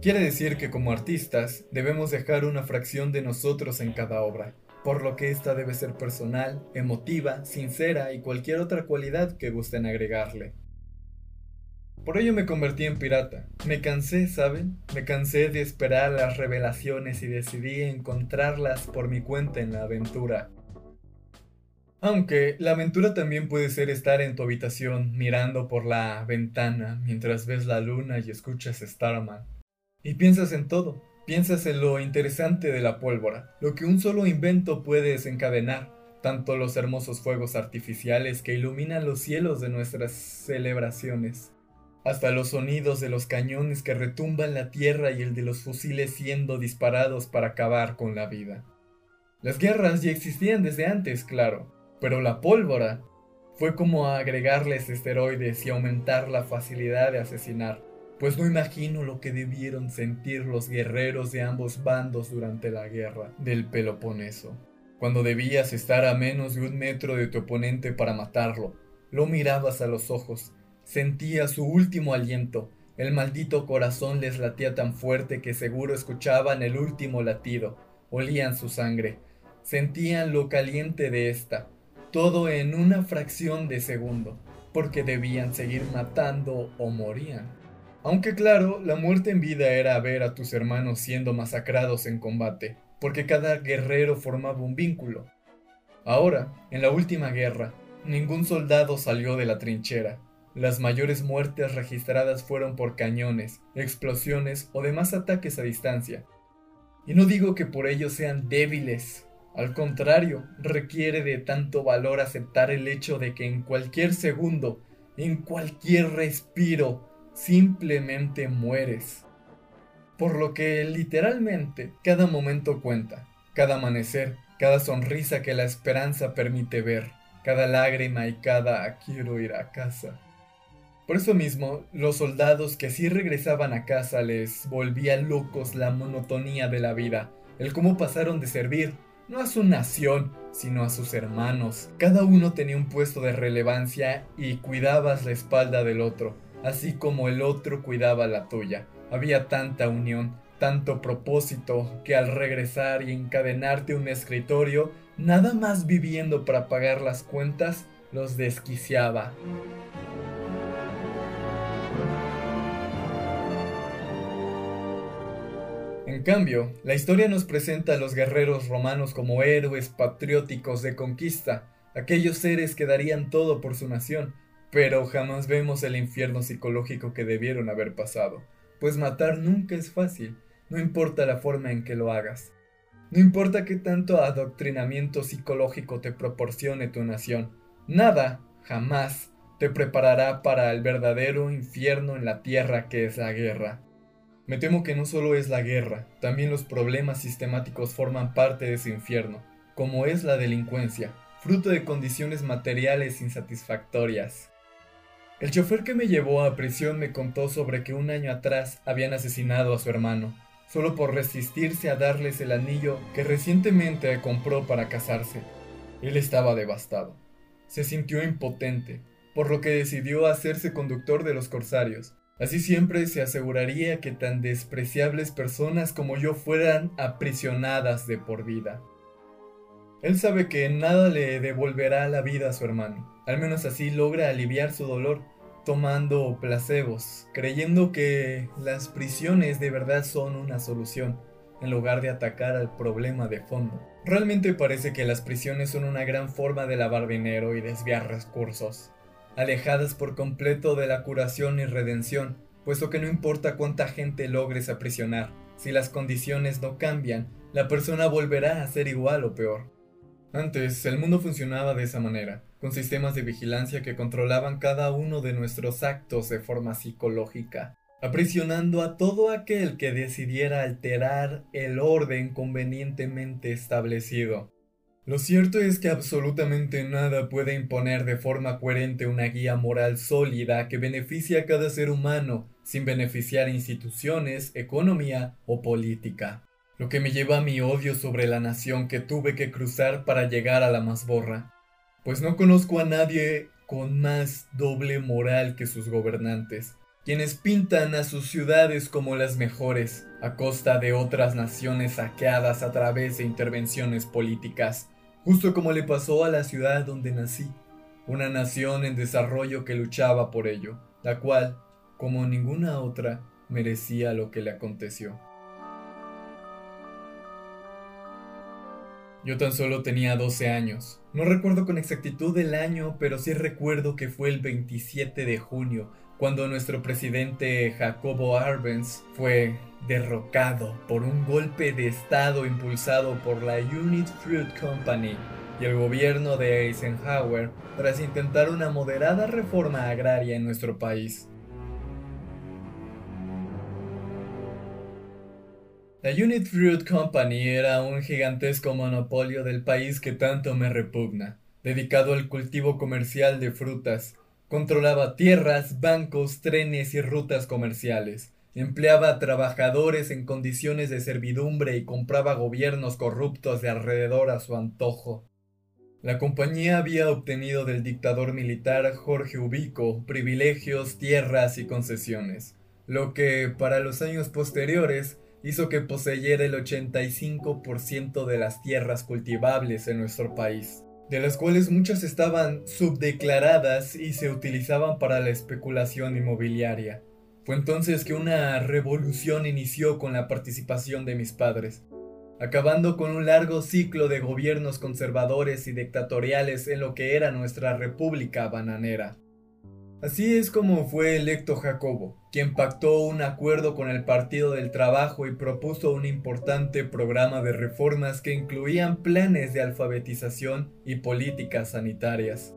Quiere decir que como artistas debemos dejar una fracción de nosotros en cada obra, por lo que esta debe ser personal, emotiva, sincera y cualquier otra cualidad que gusten agregarle. Por ello me convertí en pirata. Me cansé, ¿saben? Me cansé de esperar las revelaciones y decidí encontrarlas por mi cuenta en la aventura. Aunque la aventura también puede ser estar en tu habitación mirando por la ventana mientras ves la luna y escuchas Starman. Y piensas en todo, piensas en lo interesante de la pólvora, lo que un solo invento puede desencadenar, tanto los hermosos fuegos artificiales que iluminan los cielos de nuestras celebraciones, hasta los sonidos de los cañones que retumban la tierra y el de los fusiles siendo disparados para acabar con la vida. Las guerras ya existían desde antes, claro, pero la pólvora fue como agregarles esteroides y aumentar la facilidad de asesinar, pues no imagino lo que debieron sentir los guerreros de ambos bandos durante la guerra del Peloponeso, cuando debías estar a menos de un metro de tu oponente para matarlo, lo mirabas a los ojos Sentía su último aliento. El maldito corazón les latía tan fuerte que seguro escuchaban el último latido. Olían su sangre. Sentían lo caliente de esta. Todo en una fracción de segundo. Porque debían seguir matando o morían. Aunque claro, la muerte en vida era ver a tus hermanos siendo masacrados en combate, porque cada guerrero formaba un vínculo. Ahora, en la última guerra, ningún soldado salió de la trinchera, las mayores muertes registradas fueron por cañones, explosiones o demás ataques a distancia. Y no digo que por ello sean débiles, al contrario, requiere de tanto valor aceptar el hecho de que en cualquier segundo, en cualquier respiro, simplemente mueres. Por lo que literalmente cada momento cuenta, cada amanecer, cada sonrisa que la esperanza permite ver, cada lágrima y cada quiero ir a casa. Por eso mismo, los soldados que sí regresaban a casa les volvía locos la monotonía de la vida, el cómo pasaron de servir, no a su nación, sino a sus hermanos. Cada uno tenía un puesto de relevancia y cuidabas la espalda del otro. así como el otro cuidaba la tuya. Había tanta unión, tanto propósito, que al regresar y encadenarte un escritorio, nada más viviendo para pagar las cuentas, los desquiciaba. En cambio, la historia nos presenta a los guerreros romanos como héroes patrióticos de conquista, aquellos seres que darían todo por su nación, pero jamás vemos el infierno psicológico que debieron haber pasado, pues matar nunca es fácil, no importa la forma en que lo hagas. No importa qué tanto adoctrinamiento psicológico te proporcione tu nación, nada, jamás, te preparará para el verdadero infierno en la tierra que es la guerra. Me temo que no solo es la guerra, también los problemas sistemáticos forman parte de ese infierno, como es la delincuencia, fruto de condiciones materiales insatisfactorias. El chofer que me llevó a prisión me contó sobre que un año atrás habían asesinado a su hermano, solo por resistirse a darles el anillo que recientemente compró para casarse. Él estaba devastado. Se sintió impotente, por lo que decidió hacerse conductor de los corsarios. Así siempre se aseguraría que tan despreciables personas como yo fueran aprisionadas de por vida. Él sabe que nada le devolverá la vida a su hermano. Al menos así logra aliviar su dolor, tomando placebos, creyendo que las prisiones de verdad son una solución, en lugar de atacar al problema de fondo. Realmente parece que las prisiones son una gran forma de lavar dinero y desviar recursos, alejadas por completo de la curación y redención, puesto que no importa cuánta gente logres aprisionar, si las condiciones no cambian, la persona volverá a ser igual o peor. Antes, el mundo funcionaba de esa manera, con sistemas de vigilancia que controlaban cada uno de nuestros actos de forma psicológica, aprisionando a todo aquel que decidiera alterar el orden convenientemente establecido. Lo cierto es que absolutamente nada puede imponer de forma coherente una guía moral sólida que beneficie a cada ser humano sin beneficiar instituciones, economía o política. Lo que me lleva a mi odio sobre la nación que tuve que cruzar para llegar a la mazborra, pues no conozco a nadie con más doble moral que sus gobernantes, quienes pintan a sus ciudades como las mejores, a costa de otras naciones saqueadas a través de intervenciones políticas, justo como le pasó a la ciudad donde nací, una nación en desarrollo que luchaba por ello, la cual, como ninguna otra, merecía lo que le aconteció. Yo tan solo tenía 12 años. No recuerdo con exactitud el año, pero sí recuerdo que fue el 27 de junio, cuando nuestro presidente Jacobo Arbenz fue derrocado por un golpe de Estado impulsado por la Unit Fruit Company y el gobierno de Eisenhower tras intentar una moderada reforma agraria en nuestro país. La Unit Fruit Company era un gigantesco monopolio del país que tanto me repugna, dedicado al cultivo comercial de frutas. Controlaba tierras, bancos, trenes y rutas comerciales. Empleaba a trabajadores en condiciones de servidumbre y compraba gobiernos corruptos de alrededor a su antojo. La compañía había obtenido del dictador militar Jorge Ubico privilegios, tierras y concesiones, lo que, para los años posteriores, hizo que poseyera el 85% de las tierras cultivables en nuestro país, de las cuales muchas estaban subdeclaradas y se utilizaban para la especulación inmobiliaria. Fue entonces que una revolución inició con la participación de mis padres, acabando con un largo ciclo de gobiernos conservadores y dictatoriales en lo que era nuestra república bananera. Así es como fue electo Jacobo, quien pactó un acuerdo con el Partido del Trabajo y propuso un importante programa de reformas que incluían planes de alfabetización y políticas sanitarias.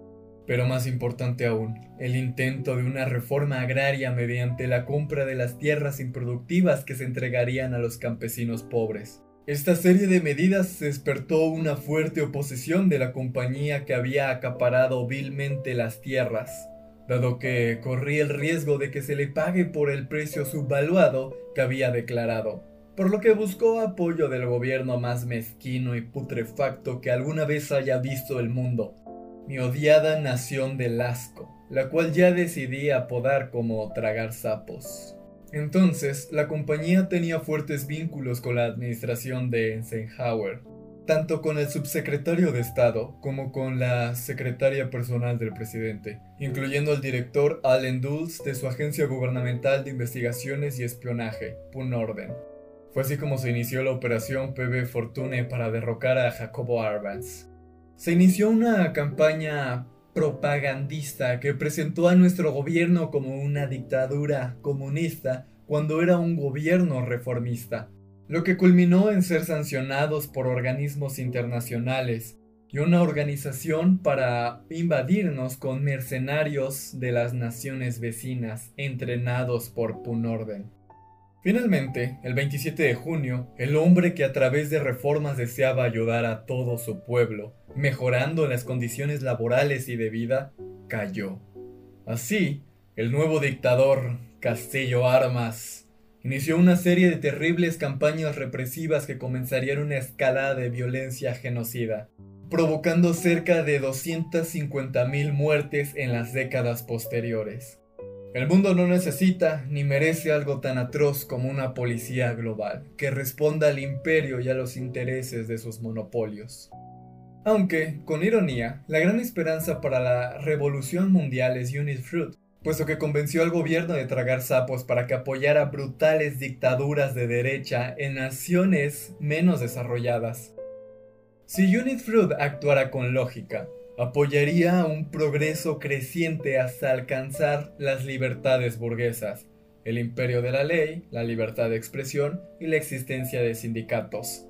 Pero más importante aún, el intento de una reforma agraria mediante la compra de las tierras improductivas que se entregarían a los campesinos pobres. Esta serie de medidas despertó una fuerte oposición de la compañía que había acaparado vilmente las tierras, dado que corría el riesgo de que se le pague por el precio subvaluado que había declarado, por lo que buscó apoyo del gobierno más mezquino y putrefacto que alguna vez haya visto el mundo, mi odiada nación del asco, la cual ya decidí apodar como tragar sapos. Entonces, la compañía tenía fuertes vínculos con la administración de Eisenhower, tanto con el subsecretario de Estado como con la secretaria personal del presidente, incluyendo al director Allen Dulles de su agencia gubernamental de investigaciones y espionaje, PUNORDEN. Fue así como se inició la operación PB Fortune para derrocar a Jacobo Arbenz. Se inició una campaña propagandista que presentó a nuestro gobierno como una dictadura comunista cuando era un gobierno reformista, lo que culminó en ser sancionados por organismos internacionales y una organización para invadirnos con mercenarios de las naciones vecinas entrenados por Punorden. Finalmente, el 27 de junio, el hombre que a través de reformas deseaba ayudar a todo su pueblo, mejorando las condiciones laborales y de vida, cayó. Así, el nuevo dictador, Castillo Armas, inició una serie de terribles campañas represivas que comenzarían una escalada de violencia genocida, provocando cerca de 250.000 muertes en las décadas posteriores. El mundo no necesita ni merece algo tan atroz como una policía global que responda al imperio y a los intereses de sus monopolios. Aunque, con ironía, la gran esperanza para la revolución mundial es Unit Fruit, puesto que convenció al gobierno de tragar sapos para que apoyara brutales dictaduras de derecha en naciones menos desarrolladas. Si Unit Fruit actuara con lógica, apoyaría un progreso creciente hasta alcanzar las libertades burguesas, el imperio de la ley, la libertad de expresión y la existencia de sindicatos.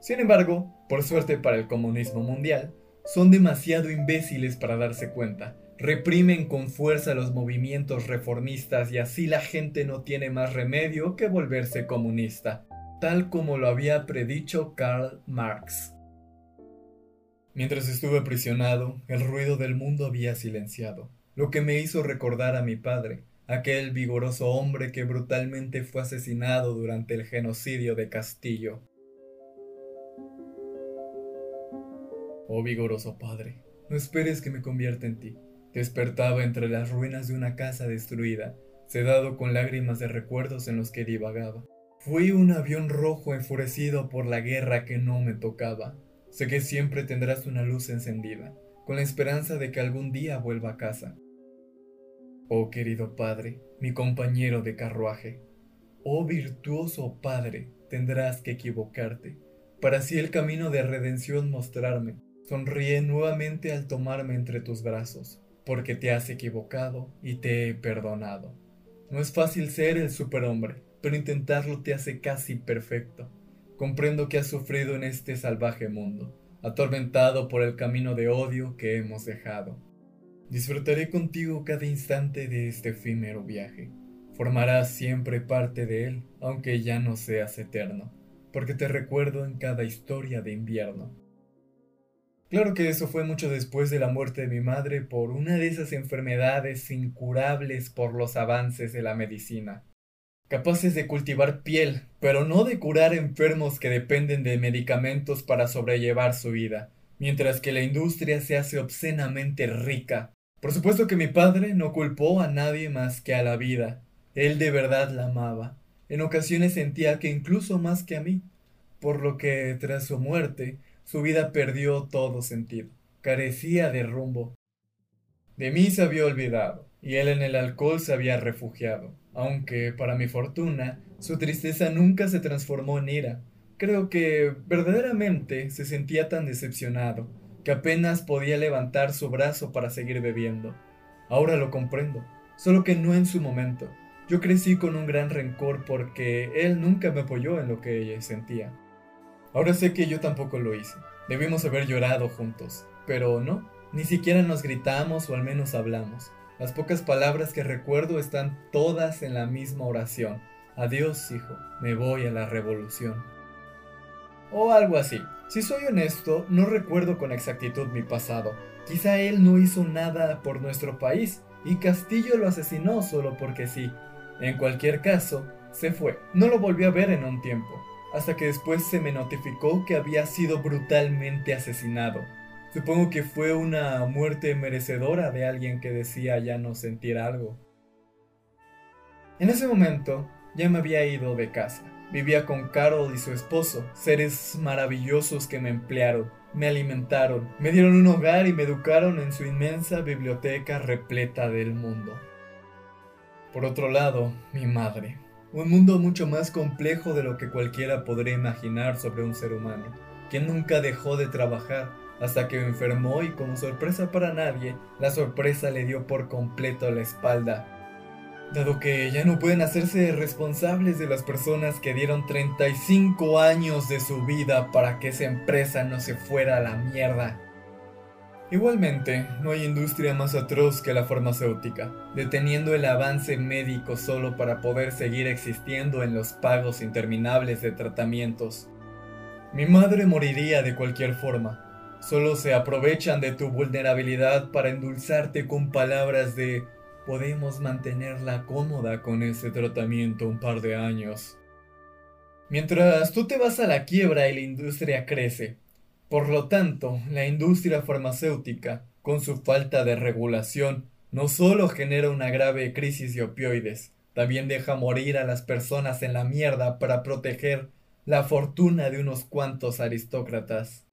Sin embargo, por suerte para el comunismo mundial, son demasiado imbéciles para darse cuenta reprimen con fuerza los movimientos reformistas y así la gente no tiene más remedio que volverse comunista, tal como lo había predicho Karl Marx. Mientras estuve aprisionado, el ruido del mundo había silenciado, lo que me hizo recordar a mi padre, aquel vigoroso hombre que brutalmente fue asesinado durante el genocidio de Castillo. Oh vigoroso padre, no esperes que me convierta en ti. Despertaba entre las ruinas de una casa destruida, sedado con lágrimas de recuerdos en los que divagaba. Fui un avión rojo enfurecido por la guerra que no me tocaba. Sé que siempre tendrás una luz encendida, con la esperanza de que algún día vuelva a casa. Oh querido Padre, mi compañero de carruaje, oh virtuoso Padre, tendrás que equivocarte, para así el camino de redención mostrarme. Sonríe nuevamente al tomarme entre tus brazos porque te has equivocado y te he perdonado. No es fácil ser el superhombre, pero intentarlo te hace casi perfecto. Comprendo que has sufrido en este salvaje mundo, atormentado por el camino de odio que hemos dejado. Disfrutaré contigo cada instante de este efímero viaje. Formarás siempre parte de él, aunque ya no seas eterno, porque te recuerdo en cada historia de invierno. Claro que eso fue mucho después de la muerte de mi madre por una de esas enfermedades incurables por los avances de la medicina. Capaces de cultivar piel, pero no de curar enfermos que dependen de medicamentos para sobrellevar su vida, mientras que la industria se hace obscenamente rica. Por supuesto que mi padre no culpó a nadie más que a la vida. Él de verdad la amaba. En ocasiones sentía que incluso más que a mí, por lo que tras su muerte su vida perdió todo sentido, carecía de rumbo. De mí se había olvidado, y él en el alcohol se había refugiado, aunque, para mi fortuna, su tristeza nunca se transformó en ira. Creo que verdaderamente se sentía tan decepcionado que apenas podía levantar su brazo para seguir bebiendo. Ahora lo comprendo, solo que no en su momento. Yo crecí con un gran rencor porque él nunca me apoyó en lo que sentía. Ahora sé que yo tampoco lo hice. Debimos haber llorado juntos, pero no, ni siquiera nos gritamos o al menos hablamos. Las pocas palabras que recuerdo están todas en la misma oración. Adiós, hijo, me voy a la revolución. O algo así. Si soy honesto, no recuerdo con exactitud mi pasado. Quizá él no hizo nada por nuestro país y Castillo lo asesinó solo porque sí. En cualquier caso, se fue. No lo volví a ver en un tiempo hasta que después se me notificó que había sido brutalmente asesinado. Supongo que fue una muerte merecedora de alguien que decía ya no sentir algo. En ese momento ya me había ido de casa. Vivía con Carol y su esposo, seres maravillosos que me emplearon, me alimentaron, me dieron un hogar y me educaron en su inmensa biblioteca repleta del mundo. Por otro lado, mi madre. Un mundo mucho más complejo de lo que cualquiera podría imaginar sobre un ser humano, quien nunca dejó de trabajar hasta que enfermó y como sorpresa para nadie, la sorpresa le dio por completo la espalda dado que ya no pueden hacerse responsables de las personas que dieron 35 años de su vida para que esa empresa no se fuera a la mierda. Igualmente, no hay industria más atroz que la farmacéutica, deteniendo el avance médico solo para poder seguir existiendo en los pagos interminables de tratamientos. Mi madre moriría de cualquier forma, solo se aprovechan de tu vulnerabilidad para endulzarte con palabras de podemos mantenerla cómoda con ese tratamiento un par de años. Mientras tú te vas a la quiebra y la industria crece. Por lo tanto, la industria farmacéutica, con su falta de regulación, no solo genera una grave crisis de opioides, también deja morir a las personas en la mierda para proteger la fortuna de unos cuantos aristócratas.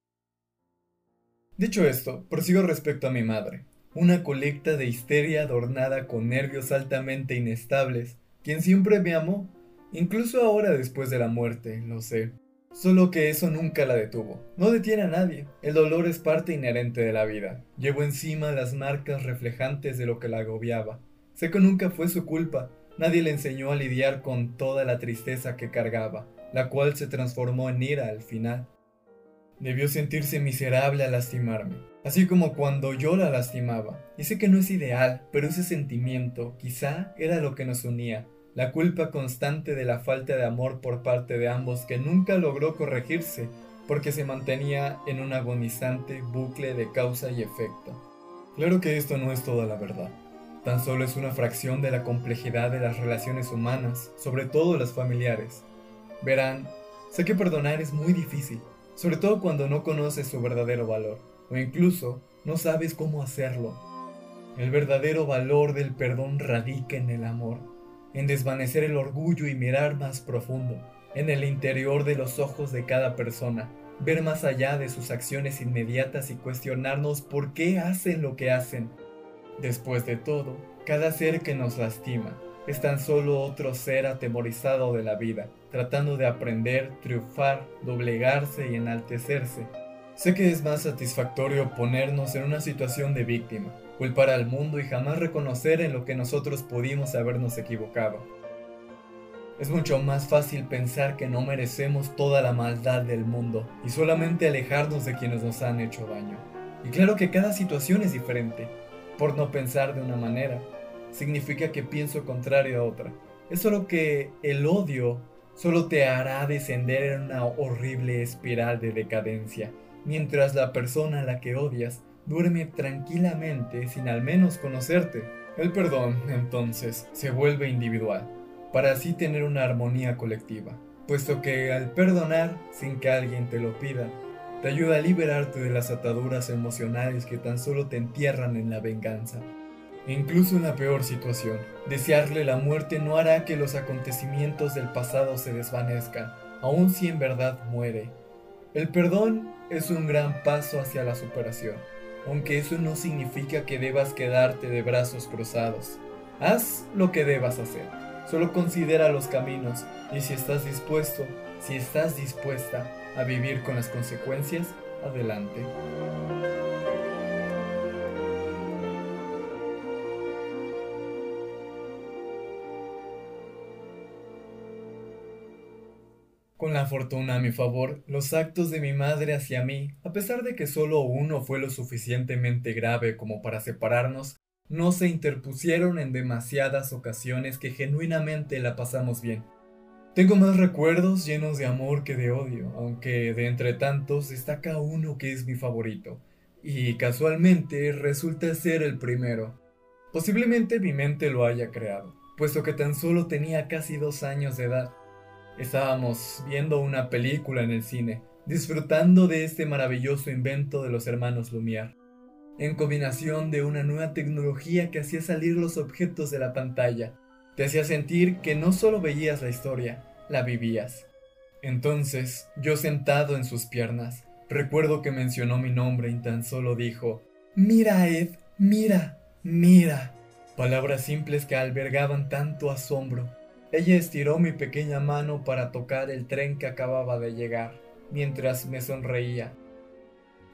Dicho esto, prosigo respecto a mi madre una colecta de histeria adornada con nervios altamente inestables, quien siempre me amó, incluso ahora después de la muerte, lo sé. Solo que eso nunca la detuvo. No detiene a nadie. El dolor es parte inherente de la vida. Llevo encima las marcas reflejantes de lo que la agobiaba. Sé que nunca fue su culpa. Nadie le enseñó a lidiar con toda la tristeza que cargaba, la cual se transformó en ira al final. Debió sentirse miserable al lastimarme, así como cuando yo la lastimaba. Y sé que no es ideal, pero ese sentimiento quizá era lo que nos unía, la culpa constante de la falta de amor por parte de ambos que nunca logró corregirse porque se mantenía en un agonizante bucle de causa y efecto. Claro que esto no es toda la verdad, tan solo es una fracción de la complejidad de las relaciones humanas, sobre todo las familiares. Verán, sé que perdonar es muy difícil, sobre todo cuando no conoces su verdadero valor, o incluso no sabes cómo hacerlo. El verdadero valor del perdón radica en el amor, en desvanecer el orgullo y mirar más profundo, en el interior de los ojos de cada persona, ver más allá de sus acciones inmediatas y cuestionarnos por qué hacen lo que hacen. Después de todo, cada ser que nos lastima, es tan solo otro ser atemorizado de la vida, tratando de aprender, triunfar, doblegarse y enaltecerse. Sé que es más satisfactorio ponernos en una situación de víctima, culpar al mundo y jamás reconocer en lo que nosotros pudimos habernos equivocado. Es mucho más fácil pensar que no merecemos toda la maldad del mundo y solamente alejarnos de quienes nos han hecho daño. Y claro que cada situación es diferente, por no pensar de una manera, significa que pienso contrario a otra. Es solo que el odio solo te hará descender en una horrible espiral de decadencia, mientras la persona a la que odias duerme tranquilamente sin al menos conocerte. El perdón, entonces, se vuelve individual, para así tener una armonía colectiva, puesto que al perdonar sin que alguien te lo pida, te ayuda a liberarte de las ataduras emocionales que tan solo te entierran en la venganza incluso en la peor situación. Desearle la muerte no hará que los acontecimientos del pasado se desvanezcan, aun si en verdad muere. El perdón es un gran paso hacia la superación, aunque eso no significa que debas quedarte de brazos cruzados. Haz lo que debas hacer, solo considera los caminos y si estás dispuesto, si estás dispuesta a vivir con las consecuencias, adelante. Con la fortuna a mi favor, los actos de mi madre hacia mí, a pesar de que solo uno fue lo suficientemente grave como para separarnos, no se interpusieron en demasiadas ocasiones que genuinamente la pasamos bien. Tengo más recuerdos llenos de amor que de odio, aunque de entre tantos destaca uno que es mi favorito, y casualmente resulta ser el primero. Posiblemente mi mente lo haya creado, puesto que tan solo tenía casi dos años de edad. Estábamos viendo una película en el cine, disfrutando de este maravilloso invento de los hermanos Lumière, en combinación de una nueva tecnología que hacía salir los objetos de la pantalla, te hacía sentir que no solo veías la historia, la vivías. Entonces, yo sentado en sus piernas, recuerdo que mencionó mi nombre y tan solo dijo, Mira, Ed, mira, mira. Palabras simples que albergaban tanto asombro. Ella estiró mi pequeña mano para tocar el tren que acababa de llegar, mientras me sonreía.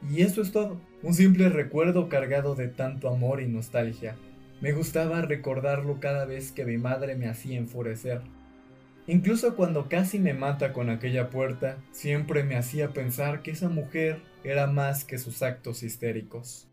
Y eso es todo, un simple recuerdo cargado de tanto amor y nostalgia. Me gustaba recordarlo cada vez que mi madre me hacía enfurecer. Incluso cuando casi me mata con aquella puerta, siempre me hacía pensar que esa mujer era más que sus actos histéricos.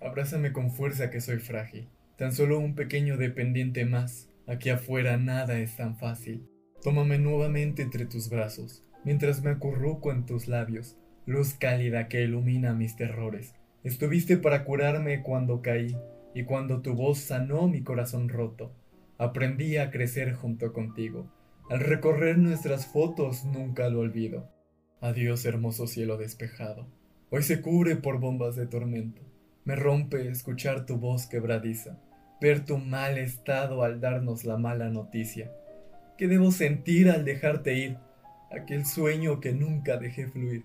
Abrázame con fuerza que soy frágil, tan solo un pequeño dependiente más. Aquí afuera nada es tan fácil. Tómame nuevamente entre tus brazos, mientras me acurruco en tus labios, luz cálida que ilumina mis terrores. Estuviste para curarme cuando caí, y cuando tu voz sanó mi corazón roto, aprendí a crecer junto contigo. Al recorrer nuestras fotos nunca lo olvido. Adiós hermoso cielo despejado. Hoy se cubre por bombas de tormento. Me rompe escuchar tu voz quebradiza, ver tu mal estado al darnos la mala noticia. ¿Qué debo sentir al dejarte ir? Aquel sueño que nunca dejé fluir,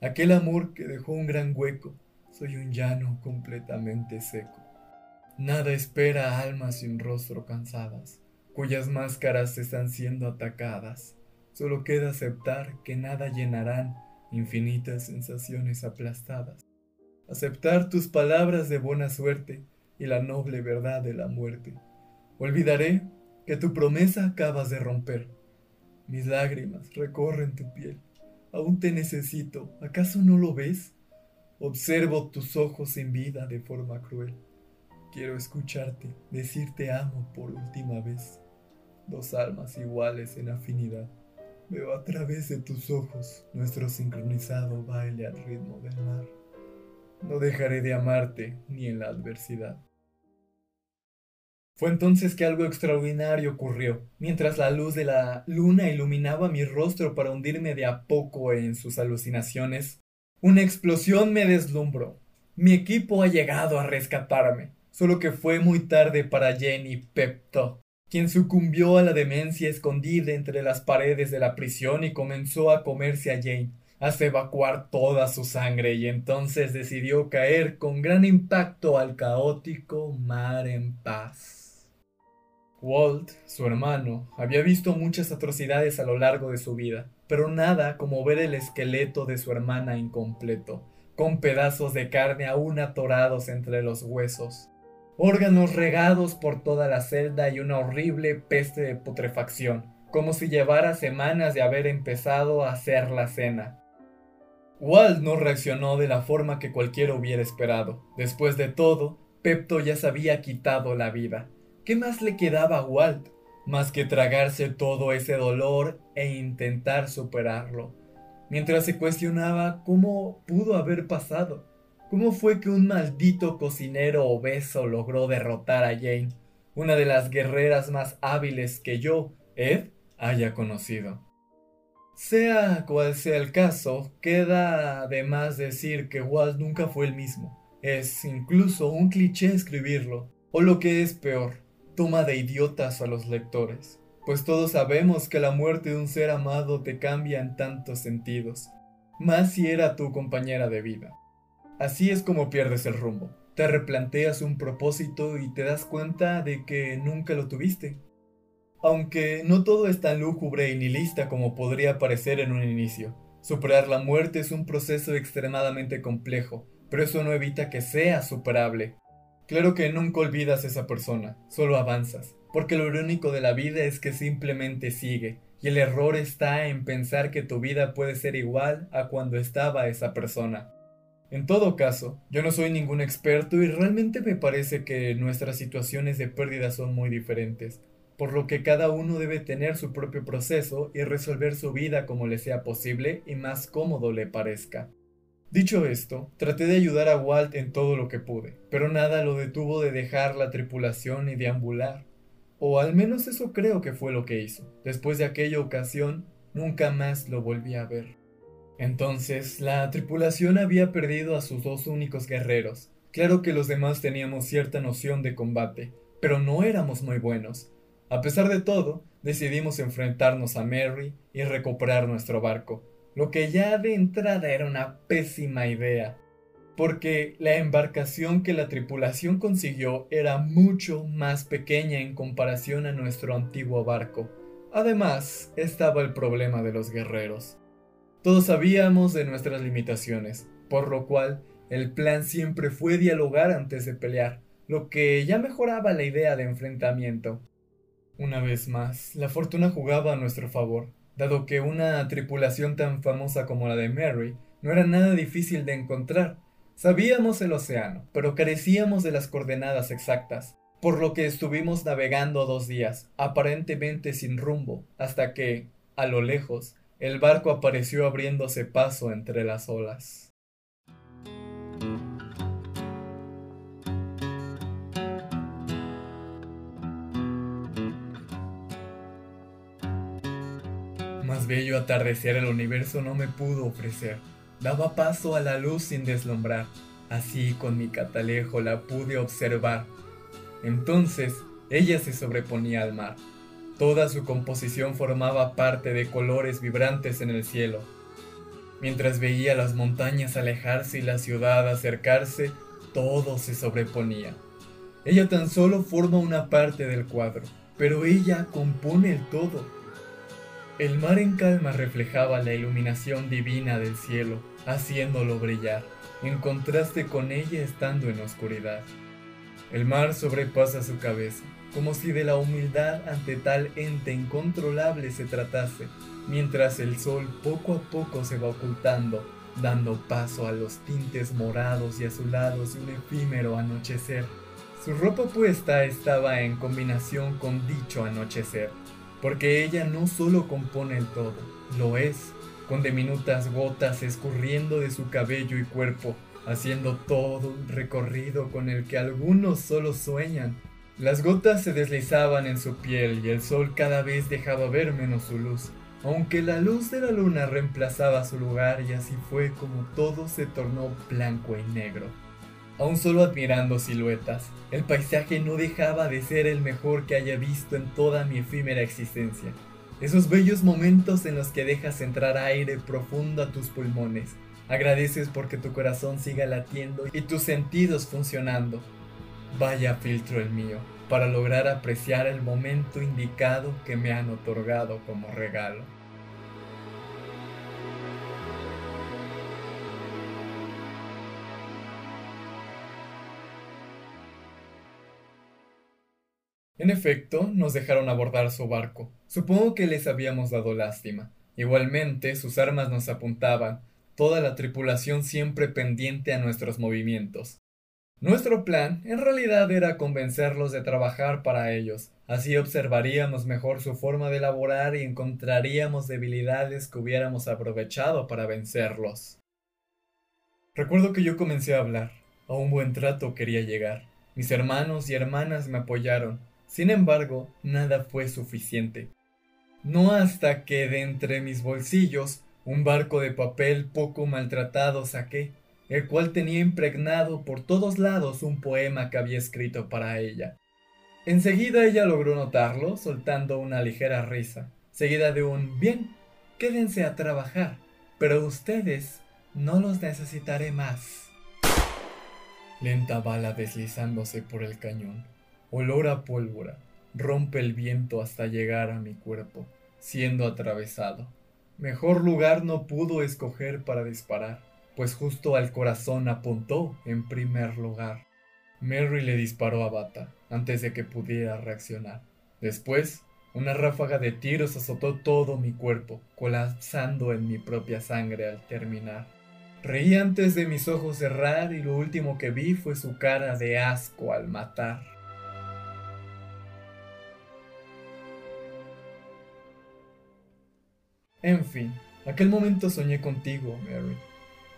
aquel amor que dejó un gran hueco. Soy un llano completamente seco. Nada espera a almas sin rostro cansadas, cuyas máscaras están siendo atacadas. Solo queda aceptar que nada llenarán infinitas sensaciones aplastadas. Aceptar tus palabras de buena suerte y la noble verdad de la muerte. Olvidaré que tu promesa acabas de romper. Mis lágrimas recorren tu piel. Aún te necesito. ¿Acaso no lo ves? Observo tus ojos sin vida de forma cruel. Quiero escucharte, decirte amo por última vez. Dos almas iguales en afinidad. Veo a través de tus ojos nuestro sincronizado baile al ritmo del mar. No dejaré de amarte ni en la adversidad. Fue entonces que algo extraordinario ocurrió. Mientras la luz de la luna iluminaba mi rostro para hundirme de a poco en sus alucinaciones, una explosión me deslumbró. Mi equipo ha llegado a rescatarme solo que fue muy tarde para Jenny Pepto, quien sucumbió a la demencia escondida entre las paredes de la prisión y comenzó a comerse a Jane, hasta evacuar toda su sangre y entonces decidió caer con gran impacto al caótico mar en paz. Walt, su hermano, había visto muchas atrocidades a lo largo de su vida, pero nada como ver el esqueleto de su hermana incompleto, con pedazos de carne aún atorados entre los huesos órganos regados por toda la celda y una horrible peste de putrefacción, como si llevara semanas de haber empezado a hacer la cena. Walt no reaccionó de la forma que cualquiera hubiera esperado. Después de todo, Pepto ya se había quitado la vida. ¿Qué más le quedaba a Walt? Más que tragarse todo ese dolor e intentar superarlo, mientras se cuestionaba cómo pudo haber pasado. ¿Cómo fue que un maldito cocinero obeso logró derrotar a Jane, una de las guerreras más hábiles que yo, Ed, haya conocido? Sea cual sea el caso, queda además decir que Walt nunca fue el mismo. Es incluso un cliché escribirlo, o lo que es peor, toma de idiotas a los lectores, pues todos sabemos que la muerte de un ser amado te cambia en tantos sentidos, más si era tu compañera de vida. Así es como pierdes el rumbo. Te replanteas un propósito y te das cuenta de que nunca lo tuviste. Aunque no todo es tan lúgubre y nihilista como podría parecer en un inicio. Superar la muerte es un proceso extremadamente complejo, pero eso no evita que sea superable. Claro que nunca olvidas a esa persona, solo avanzas, porque lo único de la vida es que simplemente sigue, y el error está en pensar que tu vida puede ser igual a cuando estaba esa persona. En todo caso, yo no soy ningún experto y realmente me parece que nuestras situaciones de pérdida son muy diferentes, por lo que cada uno debe tener su propio proceso y resolver su vida como le sea posible y más cómodo le parezca. Dicho esto, traté de ayudar a Walt en todo lo que pude, pero nada lo detuvo de dejar la tripulación y deambular. O al menos eso creo que fue lo que hizo. Después de aquella ocasión, nunca más lo volví a ver. Entonces, la tripulación había perdido a sus dos únicos guerreros. Claro que los demás teníamos cierta noción de combate, pero no éramos muy buenos. A pesar de todo, decidimos enfrentarnos a Mary y recuperar nuestro barco, lo que ya de entrada era una pésima idea, porque la embarcación que la tripulación consiguió era mucho más pequeña en comparación a nuestro antiguo barco. Además, estaba el problema de los guerreros. Todos sabíamos de nuestras limitaciones, por lo cual el plan siempre fue dialogar antes de pelear, lo que ya mejoraba la idea de enfrentamiento. Una vez más, la fortuna jugaba a nuestro favor, dado que una tripulación tan famosa como la de Mary no era nada difícil de encontrar. Sabíamos el océano, pero carecíamos de las coordenadas exactas, por lo que estuvimos navegando dos días, aparentemente sin rumbo, hasta que, a lo lejos, el barco apareció abriéndose paso entre las olas. Bello atardecer el universo no me pudo ofrecer. Daba paso a la luz sin deslumbrar. Así con mi catalejo la pude observar. Entonces ella se sobreponía al mar Toda su composición formaba parte de colores vibrantes en el cielo. Mientras veía las montañas alejarse y la ciudad acercarse, todo se sobreponía. Ella tan solo forma una parte del cuadro, pero ella compone el todo. El mar en calma reflejaba la iluminación divina del cielo, haciéndolo brillar, en contraste con ella estando en oscuridad. El mar sobrepasa su cabeza, como si de la humildad ante tal ente incontrolable se tratase, mientras el sol poco a poco se va ocultando, dando paso a los tintes morados y azulados de un efímero anochecer. Su ropa puesta estaba en combinación con dicho anochecer, porque ella no solo compone el todo, lo es, con diminutas gotas escurriendo de su cabello y cuerpo, haciendo todo un recorrido con el que algunos solo sueñan, las gotas se deslizaban en su piel y el sol cada vez dejaba ver menos su luz, aunque la luz de la luna reemplazaba su lugar y así fue como todo se tornó blanco y negro. Aún solo admirando siluetas, el paisaje no dejaba de ser el mejor que haya visto en toda mi efímera existencia. Esos bellos momentos en los que dejas entrar aire profundo a tus pulmones, agradeces porque tu corazón siga latiendo y tus sentidos funcionando, Vaya filtro el mío, para lograr apreciar el momento indicado que me han otorgado como regalo. En efecto, nos dejaron abordar su barco. Supongo que les habíamos dado lástima. Igualmente, sus armas nos apuntaban, toda la tripulación siempre pendiente a nuestros movimientos. Nuestro plan en realidad era convencerlos de trabajar para ellos. Así observaríamos mejor su forma de laborar y encontraríamos debilidades que hubiéramos aprovechado para vencerlos. Recuerdo que yo comencé a hablar. A un buen trato quería llegar. Mis hermanos y hermanas me apoyaron. Sin embargo, nada fue suficiente. No hasta que de entre mis bolsillos un barco de papel poco maltratado saqué el cual tenía impregnado por todos lados un poema que había escrito para ella. Enseguida ella logró notarlo, soltando una ligera risa, seguida de un bien, quédense a trabajar, pero ustedes no los necesitaré más. Lenta bala deslizándose por el cañón, olor a pólvora, rompe el viento hasta llegar a mi cuerpo, siendo atravesado. Mejor lugar no pudo escoger para disparar pues justo al corazón apuntó en primer lugar. Mary le disparó a Bata antes de que pudiera reaccionar. Después, una ráfaga de tiros azotó todo mi cuerpo, colapsando en mi propia sangre al terminar. Reí antes de mis ojos cerrar y lo último que vi fue su cara de asco al matar. En fin, aquel momento soñé contigo, Mary.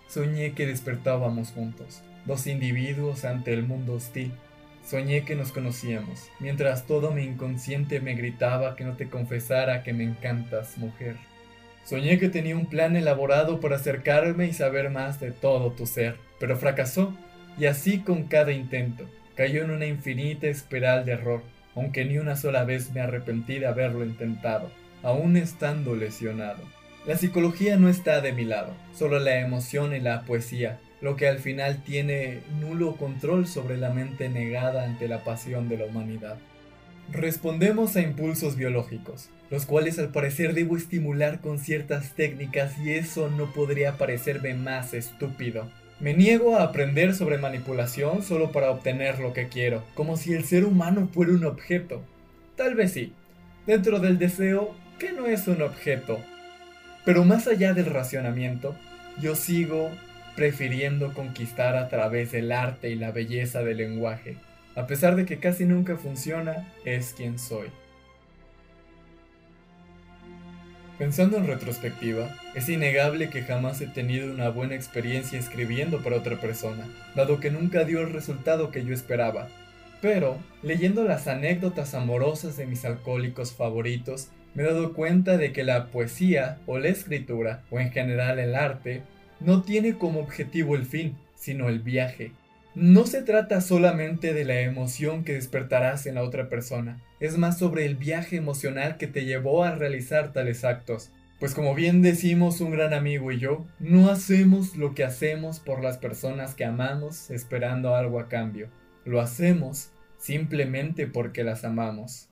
Soñé que despertábamos juntos, dos individuos ante el mundo hostil, Soñé que nos conocíamos, mientras todo mi inconsciente me gritaba que no te confesara que me encantas, mujer. Soñé que tenía un plan elaborado para acercarme y saber más de todo tu ser, pero fracasó, y así con cada intento, cayó en una infinita espiral de error, aunque ni una sola vez me arrepentí de haberlo intentado, aún estando lesionado. La psicología no está de mi lado, solo la emoción y la poesía, lo que al final tiene nulo control sobre la mente negada ante la pasión de la humanidad. Respondemos a impulsos biológicos, los cuales al parecer debo estimular con ciertas técnicas y eso no podría parecerme más estúpido. Me niego a aprender sobre manipulación solo para obtener lo que quiero, como si el ser humano fuera un objeto. Tal vez sí, dentro del deseo, que no es un objeto. Pero más allá del racionamiento, yo sigo prefiriendo conquistar a través del arte y la belleza del lenguaje. A pesar de que casi nunca funciona, es quien soy. Pensando en retrospectiva, es innegable que jamás he tenido una buena experiencia escribiendo para otra persona, dado que nunca dio el resultado que yo esperaba. Pero, leyendo las anécdotas amorosas de mis alcohólicos favoritos, me he dado cuenta de que la poesía o la escritura, o en general el arte, no tiene como objetivo el fin, sino el viaje. No se trata solamente de la emoción que despertarás en la otra persona, es más sobre el viaje emocional que te llevó a realizar tales actos. Pues como bien decimos un gran amigo y yo, no hacemos lo que hacemos por las personas que amamos esperando algo a cambio. Lo hacemos simplemente porque las amamos.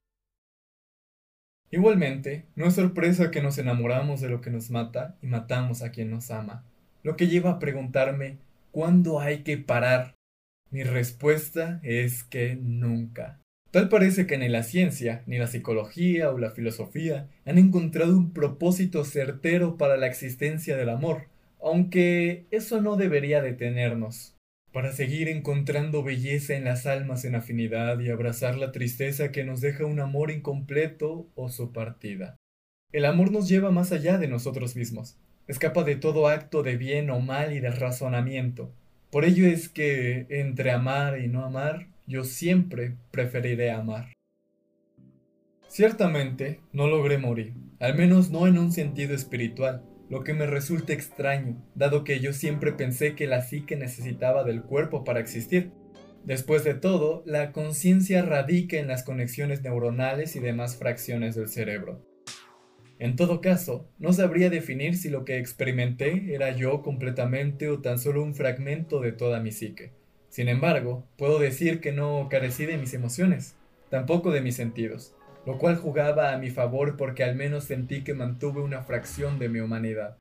Igualmente, no es sorpresa que nos enamoramos de lo que nos mata y matamos a quien nos ama lo que lleva a preguntarme ¿cuándo hay que parar? Mi respuesta es que nunca. Tal parece que ni la ciencia, ni la psicología o la filosofía han encontrado un propósito certero para la existencia del amor, aunque eso no debería detenernos. Para seguir encontrando belleza en las almas en afinidad y abrazar la tristeza que nos deja un amor incompleto o su partida. El amor nos lleva más allá de nosotros mismos, escapa de todo acto de bien o mal y de razonamiento. Por ello es que entre amar y no amar, yo siempre preferiré amar. Ciertamente, no logré morir, al menos no en un sentido espiritual, lo que me resulta extraño, dado que yo siempre pensé que la psique necesitaba del cuerpo para existir. Después de todo, la conciencia radica en las conexiones neuronales y demás fracciones del cerebro. En todo caso, no sabría definir si lo que experimenté era yo completamente o tan solo un fragmento de toda mi psique. Sin embargo, puedo decir que no carecí de mis emociones, tampoco de mis sentidos, lo cual jugaba a mi favor porque al menos sentí que mantuve una fracción de mi humanidad.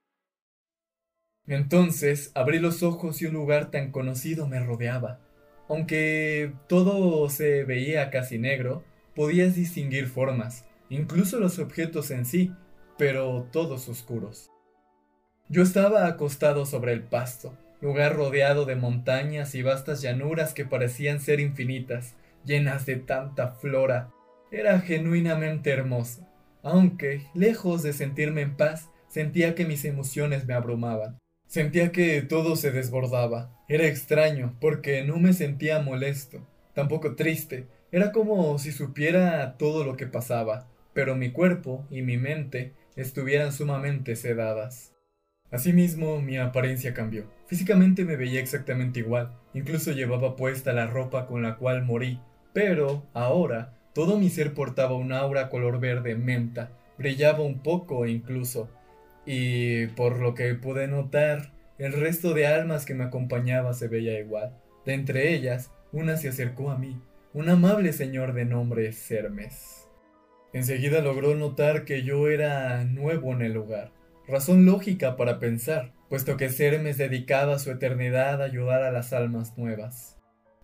Entonces abrí los ojos y un lugar tan conocido me rodeaba. Aunque todo se veía casi negro, podías distinguir formas, incluso los objetos en sí, pero todos oscuros. Yo estaba acostado sobre el pasto, lugar rodeado de montañas y vastas llanuras que parecían ser infinitas, llenas de tanta flora. Era genuinamente hermosa, aunque, lejos de sentirme en paz, sentía que mis emociones me abrumaban. Sentía que todo se desbordaba. Era extraño, porque no me sentía molesto, tampoco triste. Era como si supiera todo lo que pasaba, pero mi cuerpo y mi mente estuvieran sumamente sedadas. Asimismo, mi apariencia cambió. Físicamente me veía exactamente igual, incluso llevaba puesta la ropa con la cual morí, pero ahora todo mi ser portaba un aura color verde menta, brillaba un poco incluso, y por lo que pude notar, el resto de almas que me acompañaba se veía igual. De entre ellas, una se acercó a mí, un amable señor de nombre Hermes. Enseguida logró notar que yo era nuevo en el lugar. Razón lógica para pensar, puesto que Sermes dedicaba su eternidad a ayudar a las almas nuevas.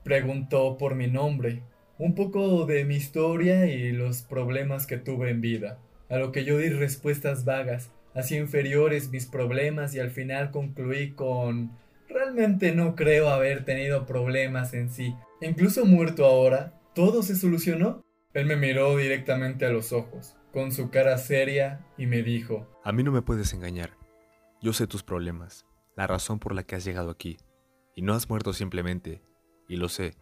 Preguntó por mi nombre, un poco de mi historia y los problemas que tuve en vida, a lo que yo di respuestas vagas, así inferiores mis problemas y al final concluí con realmente no creo haber tenido problemas en sí. Incluso muerto ahora, todo se solucionó. Él me miró directamente a los ojos, con su cara seria, y me dijo, A mí no me puedes engañar. Yo sé tus problemas, la razón por la que has llegado aquí, y no has muerto simplemente, y lo sé.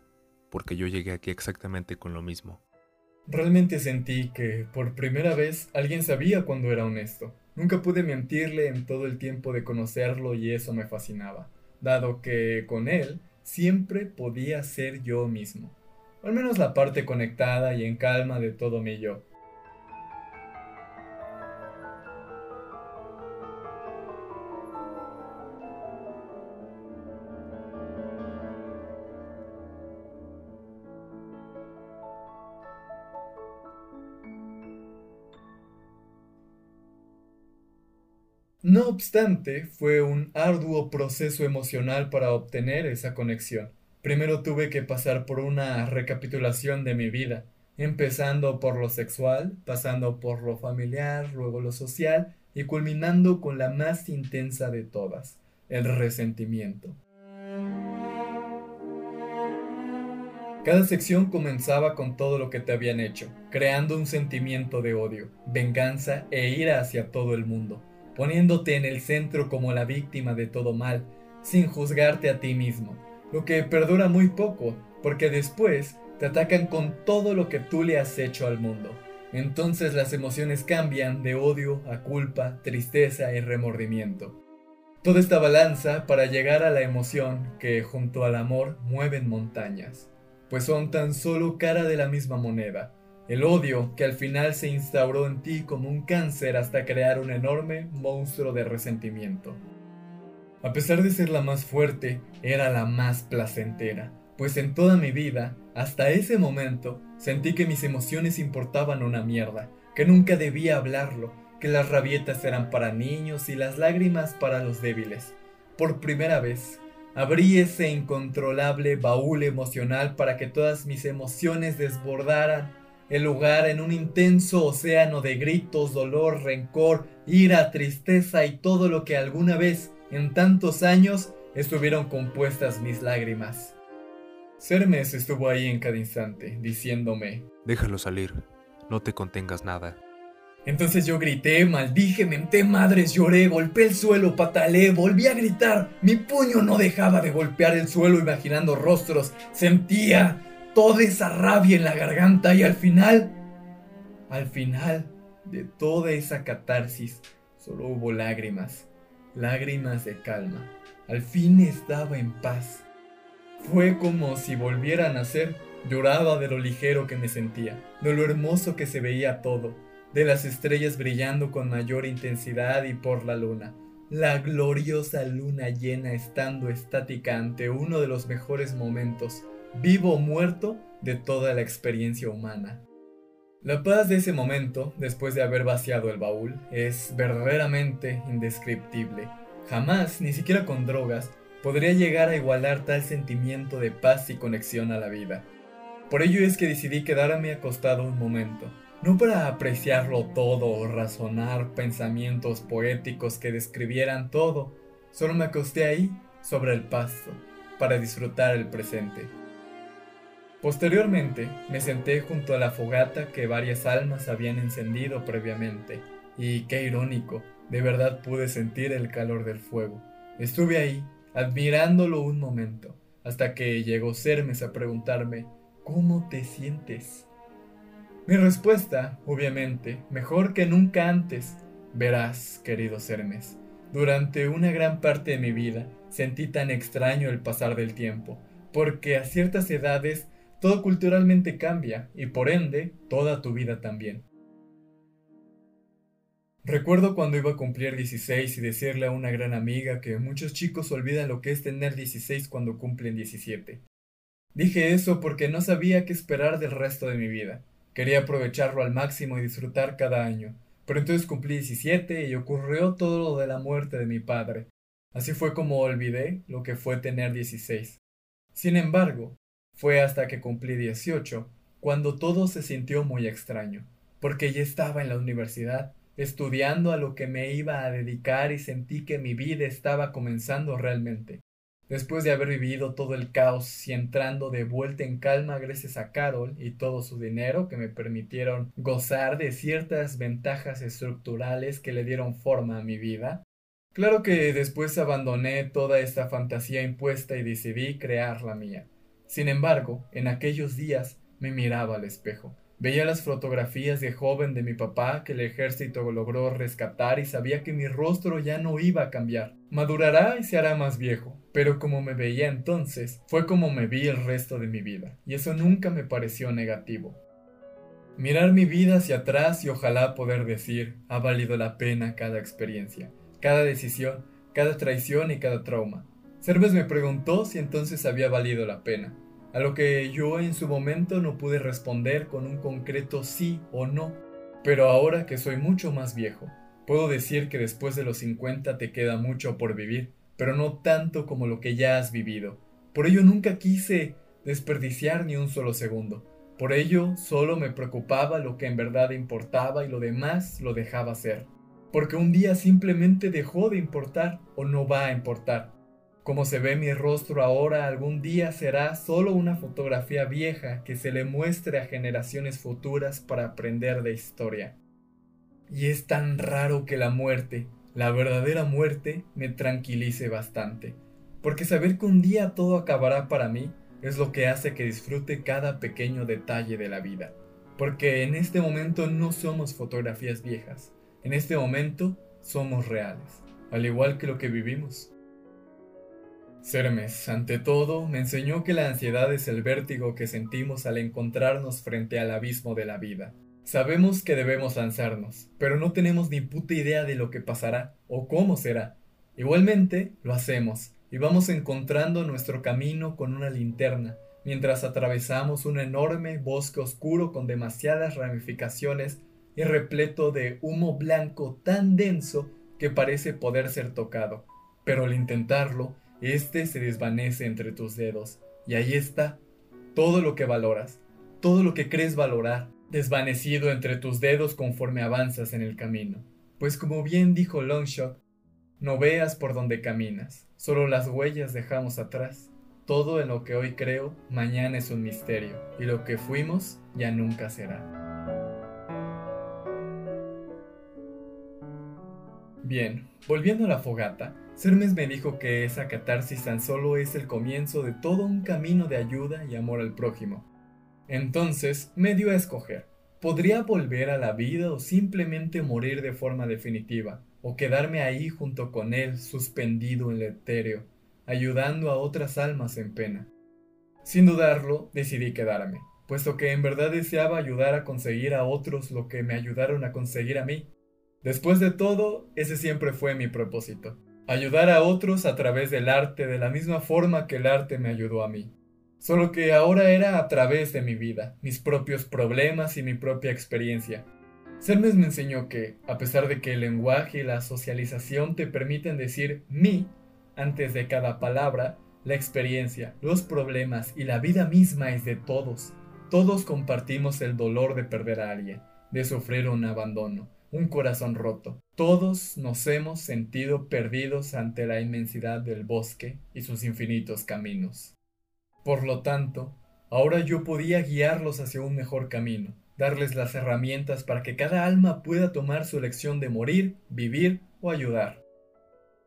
Porque yo llegué aquí exactamente con lo mismo. Realmente sentí que, por primera vez, alguien sabía cuando era honesto. Nunca pude mentirle en todo el tiempo de conocerlo y eso me fascinaba, dado que con él siempre podía ser yo mismo. al menos la parte conectada y en calma de todo mi yo. No obstante, fue un arduo proceso emocional para obtener esa conexión. Primero tuve que pasar por una recapitulación de mi vida, empezando por lo sexual, pasando por lo familiar, luego lo social y culminando con la más intensa de todas, el resentimiento. Cada sección comenzaba con todo lo que te habían hecho, creando un sentimiento de odio, venganza e ira hacia todo el mundo poniéndote en el centro como la víctima de todo mal, sin juzgarte a ti mismo, lo que perdura muy poco, porque después te atacan con todo lo que tú le has hecho al mundo. Entonces las emociones cambian de odio a culpa, tristeza y remordimiento. Toda esta balanza para llegar a la emoción que junto al amor mueven montañas, pues son tan solo cara de la misma moneda, el odio que al final se instauró en ti como un cáncer hasta crear un enorme monstruo de resentimiento. A pesar de ser la más fuerte, era la más placentera, pues en toda mi vida, hasta ese momento, sentí que mis emociones importaban una mierda, que nunca debía hablarlo, que las rabietas eran para niños y las lágrimas para los débiles. Por primera vez, abrí ese incontrolable baúl emocional para que todas mis emociones desbordaran el lugar en un intenso océano de gritos, dolor, rencor, ira, tristeza y todo lo que alguna vez, en tantos años, estuvieron compuestas mis lágrimas. Sermes estuvo ahí en cada instante, diciéndome, Déjalo salir, no te contengas nada. Entonces yo grité, maldije, menté madres, lloré, golpeé el suelo, pataleé, volví a gritar. Mi puño no dejaba de golpear el suelo imaginando rostros. Sentía toda esa rabia en la garganta y al final, al final de toda esa catarsis, solo hubo lágrimas, lágrimas de calma. Al fin estaba en paz. Fue como si volviera a nacer. Lloraba de lo ligero que me sentía, de lo hermoso que se veía todo, de las estrellas brillando con mayor intensidad y por la luna. La gloriosa luna llena estando estática ante uno de los mejores momentos, vivo o muerto, de toda la experiencia humana. La paz de ese momento, después de haber vaciado el baúl, es verdaderamente indescriptible. Jamás, ni siquiera con drogas, podría llegar a igualar tal sentimiento de paz y conexión a la vida. Por ello es que decidí quedarme acostado un momento, no para apreciarlo todo o razonar pensamientos poéticos que describieran todo, solo me acosté ahí, sobre el pasto, para disfrutar el presente. Posteriormente, me senté junto a la fogata que varias almas habían encendido previamente, y qué irónico, de verdad pude sentir el calor del fuego. Estuve ahí, admirándolo un momento, hasta que llegó Sermes a preguntarme, ¿cómo te sientes? Mi respuesta, obviamente, mejor que nunca antes. Verás, querido Sermes, durante una gran parte de mi vida sentí tan extraño el pasar del tiempo, porque a ciertas edades todo culturalmente cambia y por ende toda tu vida también. Recuerdo cuando iba a cumplir 16 y decirle a una gran amiga que muchos chicos olvidan lo que es tener 16 cuando cumplen 17. Dije eso porque no sabía qué esperar del resto de mi vida. Quería aprovecharlo al máximo y disfrutar cada año. Pero entonces cumplí 17 y ocurrió todo lo de la muerte de mi padre. Así fue como olvidé lo que fue tener 16. Sin embargo, fue hasta que cumplí 18 cuando todo se sintió muy extraño, porque ya estaba en la universidad, estudiando a lo que me iba a dedicar y sentí que mi vida estaba comenzando realmente. Después de haber vivido todo el caos y entrando de vuelta en calma gracias a Carol y todo su dinero que me permitieron gozar de ciertas ventajas estructurales que le dieron forma a mi vida, claro que después abandoné toda esta fantasía impuesta y decidí crear la mía Sin embargo, en aquellos días me miraba al espejo. Veía las fotografías de joven de mi papá que el ejército logró rescatar y sabía que mi rostro ya no iba a cambiar. Madurará y se hará más viejo, pero como me veía entonces, fue como me vi el resto de mi vida, y eso nunca me pareció negativo. Mirar mi vida hacia atrás y ojalá poder decir, ha valido la pena cada experiencia, cada decisión, cada traición y cada trauma. Cerves me preguntó si entonces había valido la pena a lo que yo en su momento no pude responder con un concreto sí o no, pero ahora que soy mucho más viejo, puedo decir que después de los 50 te queda mucho por vivir, pero no tanto como lo que ya has vivido. Por ello nunca quise desperdiciar ni un solo segundo. Por ello solo me preocupaba lo que en verdad importaba y lo demás lo dejaba ser. Porque un día simplemente dejó de importar o no va a importar. Como se ve mi rostro ahora, algún día será solo una fotografía vieja que se le muestre a generaciones futuras para aprender de historia. Y es tan raro que la muerte, la verdadera muerte, me tranquilice bastante, porque saber que un día todo acabará para mí es lo que hace que disfrute cada pequeño detalle de la vida, porque en este momento no somos fotografías viejas, en este momento somos reales, al igual que lo que vivimos. Sermes, ante todo, me enseñó que la ansiedad es el vértigo que sentimos al encontrarnos frente al abismo de la vida. Sabemos que debemos lanzarnos, pero no tenemos ni puta idea de lo que pasará o cómo será. Igualmente, lo hacemos y vamos encontrando nuestro camino con una linterna, mientras atravesamos un enorme bosque oscuro con demasiadas ramificaciones y repleto de humo blanco tan denso que parece poder ser tocado. Pero al intentarlo, este se desvanece entre tus dedos, y ahí está todo lo que valoras, todo lo que crees valorar, desvanecido entre tus dedos conforme avanzas en el camino. Pues como bien dijo Longshot, no veas por donde caminas, solo las huellas dejamos atrás. Todo en lo que hoy creo, mañana es un misterio, y lo que fuimos ya nunca será. Bien, volviendo a la fogata, Sermes me dijo que esa catarsis tan solo es el comienzo de todo un camino de ayuda y amor al prójimo. Entonces me dio a escoger. Podría volver a la vida o simplemente morir de forma definitiva, o quedarme ahí junto con él, suspendido en el etéreo, ayudando a otras almas en pena. Sin dudarlo, decidí quedarme, puesto que en verdad deseaba ayudar a conseguir a otros lo que me ayudaron a conseguir a mí. Después de todo, ese siempre fue mi propósito ayudar a otros a través del arte de la misma forma que el arte me ayudó a mí. Solo que ahora era a través de mi vida, mis propios problemas y mi propia experiencia. Sermes me enseñó que, a pesar de que el lenguaje y la socialización te permiten decir mi antes de cada palabra, la experiencia, los problemas y la vida misma es de todos. Todos compartimos el dolor de perder a alguien, de sufrir un abandono, un corazón roto. Todos nos hemos sentido perdidos ante la inmensidad del bosque y sus infinitos caminos. Por lo tanto, ahora yo podía guiarlos hacia un mejor camino, darles las herramientas para que cada alma pueda tomar su elección de morir, vivir o ayudar.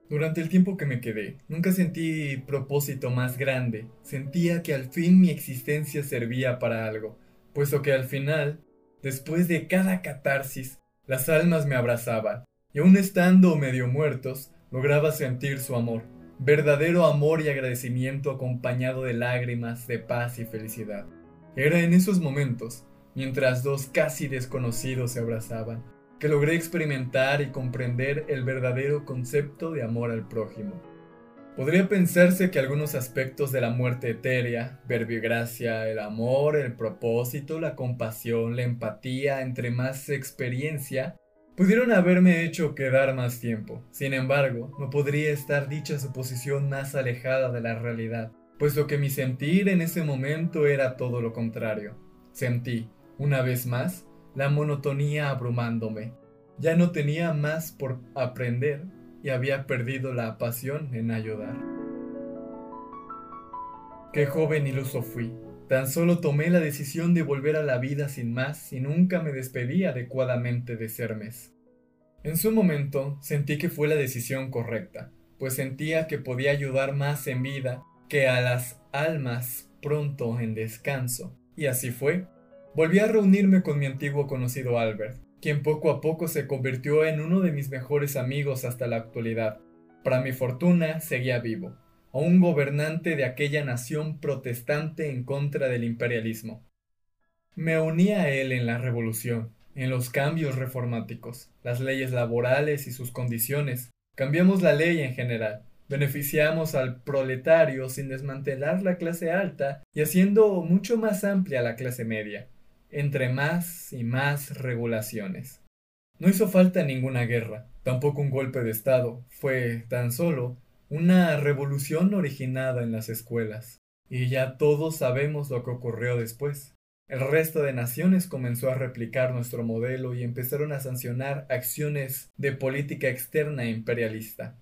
Durante el tiempo que me quedé, nunca sentí propósito más grande, sentía que al fin mi existencia servía para algo, puesto que al final, después de cada catarsis, las almas me abrazaban, y aun estando medio muertos, lograba sentir su amor, verdadero amor y agradecimiento acompañado de lágrimas de paz y felicidad. Era en esos momentos, mientras dos casi desconocidos se abrazaban, que logré experimentar y comprender el verdadero concepto de amor al prójimo. Podría pensarse que algunos aspectos de la muerte etérea, verbigracia, el amor, el propósito, la compasión, la empatía, entre más experiencia, pudieron haberme hecho quedar más tiempo. Sin embargo, no podría estar dicha suposición más alejada de la realidad, puesto que mi sentir en ese momento era todo lo contrario. Sentí, una vez más, la monotonía abrumándome. Ya no tenía más por aprender y había perdido la pasión en ayudar. Qué joven iluso fui. Tan solo tomé la decisión de volver a la vida sin más y nunca me despedí adecuadamente de Sermes. En su momento sentí que fue la decisión correcta, pues sentía que podía ayudar más en vida que a las almas pronto en descanso. Y así fue. Volví a reunirme con mi antiguo conocido Albert, quien poco a poco se convirtió en uno de mis mejores amigos hasta la actualidad. Para mi fortuna, seguía vivo, a un gobernante de aquella nación protestante en contra del imperialismo. Me uní a él en la revolución, en los cambios reformáticos, las leyes laborales y sus condiciones. Cambiamos la ley en general, beneficiamos al proletario sin desmantelar la clase alta y haciendo mucho más amplia la clase media entre más y más regulaciones. No hizo falta ninguna guerra, tampoco un golpe de Estado, fue tan solo una revolución originada en las escuelas. Y ya todos sabemos lo que ocurrió después. El resto de naciones comenzó a replicar nuestro modelo y empezaron a sancionar acciones de política externa imperialista.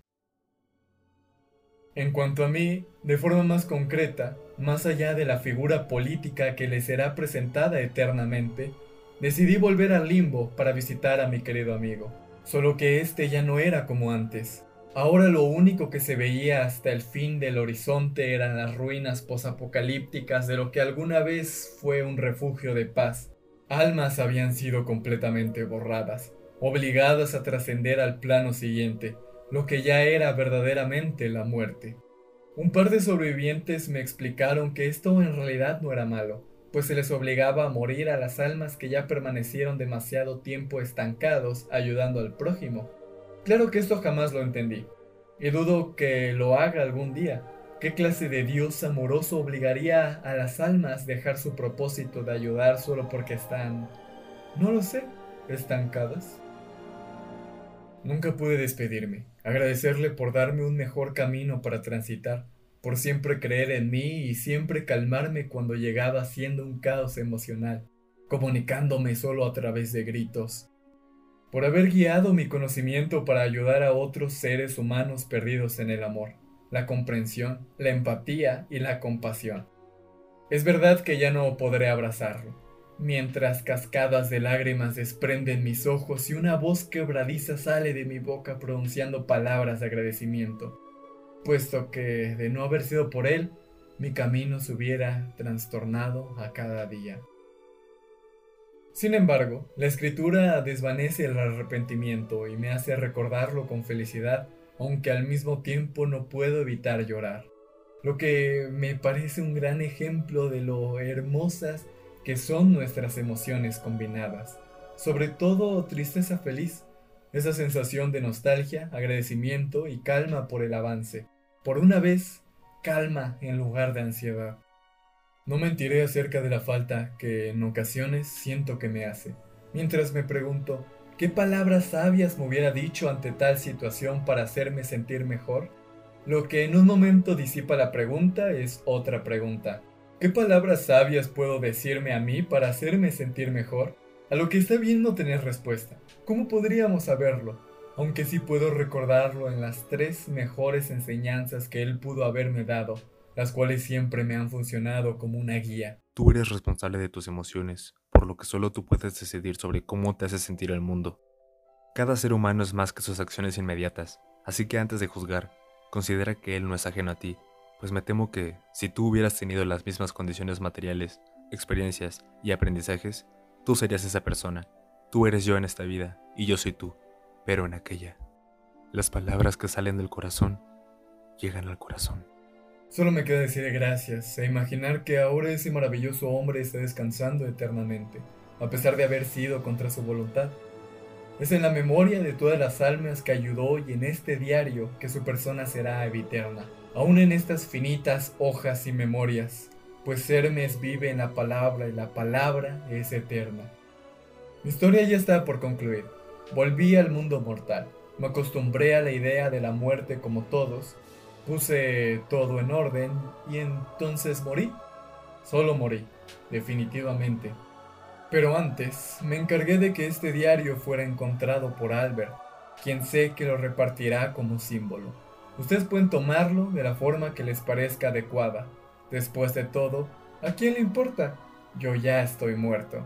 En cuanto a mí, de forma más concreta, más allá de la figura política que le será presentada eternamente, decidí volver al limbo para visitar a mi querido amigo. Solo que este ya no era como antes. Ahora lo único que se veía hasta el fin del horizonte eran las ruinas posapocalípticas de lo que alguna vez fue un refugio de paz. Almas habían sido completamente borradas, obligadas a trascender al plano siguiente, lo que ya era verdaderamente la muerte. Un par de sobrevivientes me explicaron que esto en realidad no era malo, pues se les obligaba a morir a las almas que ya permanecieron demasiado tiempo estancados ayudando al prójimo. Claro que esto jamás lo entendí, y dudo que lo haga algún día. ¿Qué clase de Dios amoroso obligaría a las almas a dejar su propósito de ayudar solo porque están, no lo sé, estancadas? Nunca pude despedirme, agradecerle por darme un mejor camino para transitar, por siempre creer en mí y siempre calmarme cuando llegaba siendo un caos emocional, comunicándome solo a través de gritos, por haber guiado mi conocimiento para ayudar a otros seres humanos perdidos en el amor, la comprensión, la empatía y la compasión. Es verdad que ya no podré abrazarlo, mientras cascadas de lágrimas desprenden mis ojos y una voz quebradiza sale de mi boca pronunciando palabras de agradecimiento, puesto que, de no haber sido por él, mi camino se hubiera trastornado a cada día. Sin embargo, la escritura desvanece el arrepentimiento y me hace recordarlo con felicidad, aunque al mismo tiempo no puedo evitar llorar, lo que me parece un gran ejemplo de lo hermosas que son nuestras emociones combinadas, sobre todo tristeza feliz, esa sensación de nostalgia, agradecimiento y calma por el avance. Por una vez, calma en lugar de ansiedad. No mentiré acerca de la falta que en ocasiones siento que me hace, mientras me pregunto, ¿qué palabras sabias me hubiera dicho ante tal situación para hacerme sentir mejor? Lo que en un momento disipa la pregunta es otra pregunta. ¿Qué palabras sabias puedo decirme a mí para hacerme sentir mejor? A lo que está bien no tener respuesta. ¿Cómo podríamos saberlo? Aunque sí puedo recordarlo en las tres mejores enseñanzas que él pudo haberme dado, las cuales siempre me han funcionado como una guía. Tú eres responsable de tus emociones, por lo que solo tú puedes decidir sobre cómo te hace sentir el mundo. Cada ser humano es más que sus acciones inmediatas, así que antes de juzgar, considera que él no es ajeno a ti pues me temo que si tú hubieras tenido las mismas condiciones materiales, experiencias y aprendizajes, tú serías esa persona. Tú eres yo en esta vida y yo soy tú, pero en aquella. Las palabras que salen del corazón llegan al corazón. Solo me queda decir gracias e imaginar que ahora ese maravilloso hombre está descansando eternamente, a pesar de haber sido contra su voluntad. Es en la memoria de todas las almas que ayudó y en este diario que su persona será eterna aún en estas finitas hojas y memorias, pues Hermes vive en la palabra y la palabra es eterna. Mi historia ya está por concluir. Volví al mundo mortal, me acostumbré a la idea de la muerte como todos, puse todo en orden y entonces morí. Solo morí, definitivamente. Pero antes me encargué de que este diario fuera encontrado por Albert, quien sé que lo repartirá como símbolo. Ustedes pueden tomarlo de la forma que les parezca adecuada. Después de todo, ¿a quién le importa? Yo ya estoy muerto.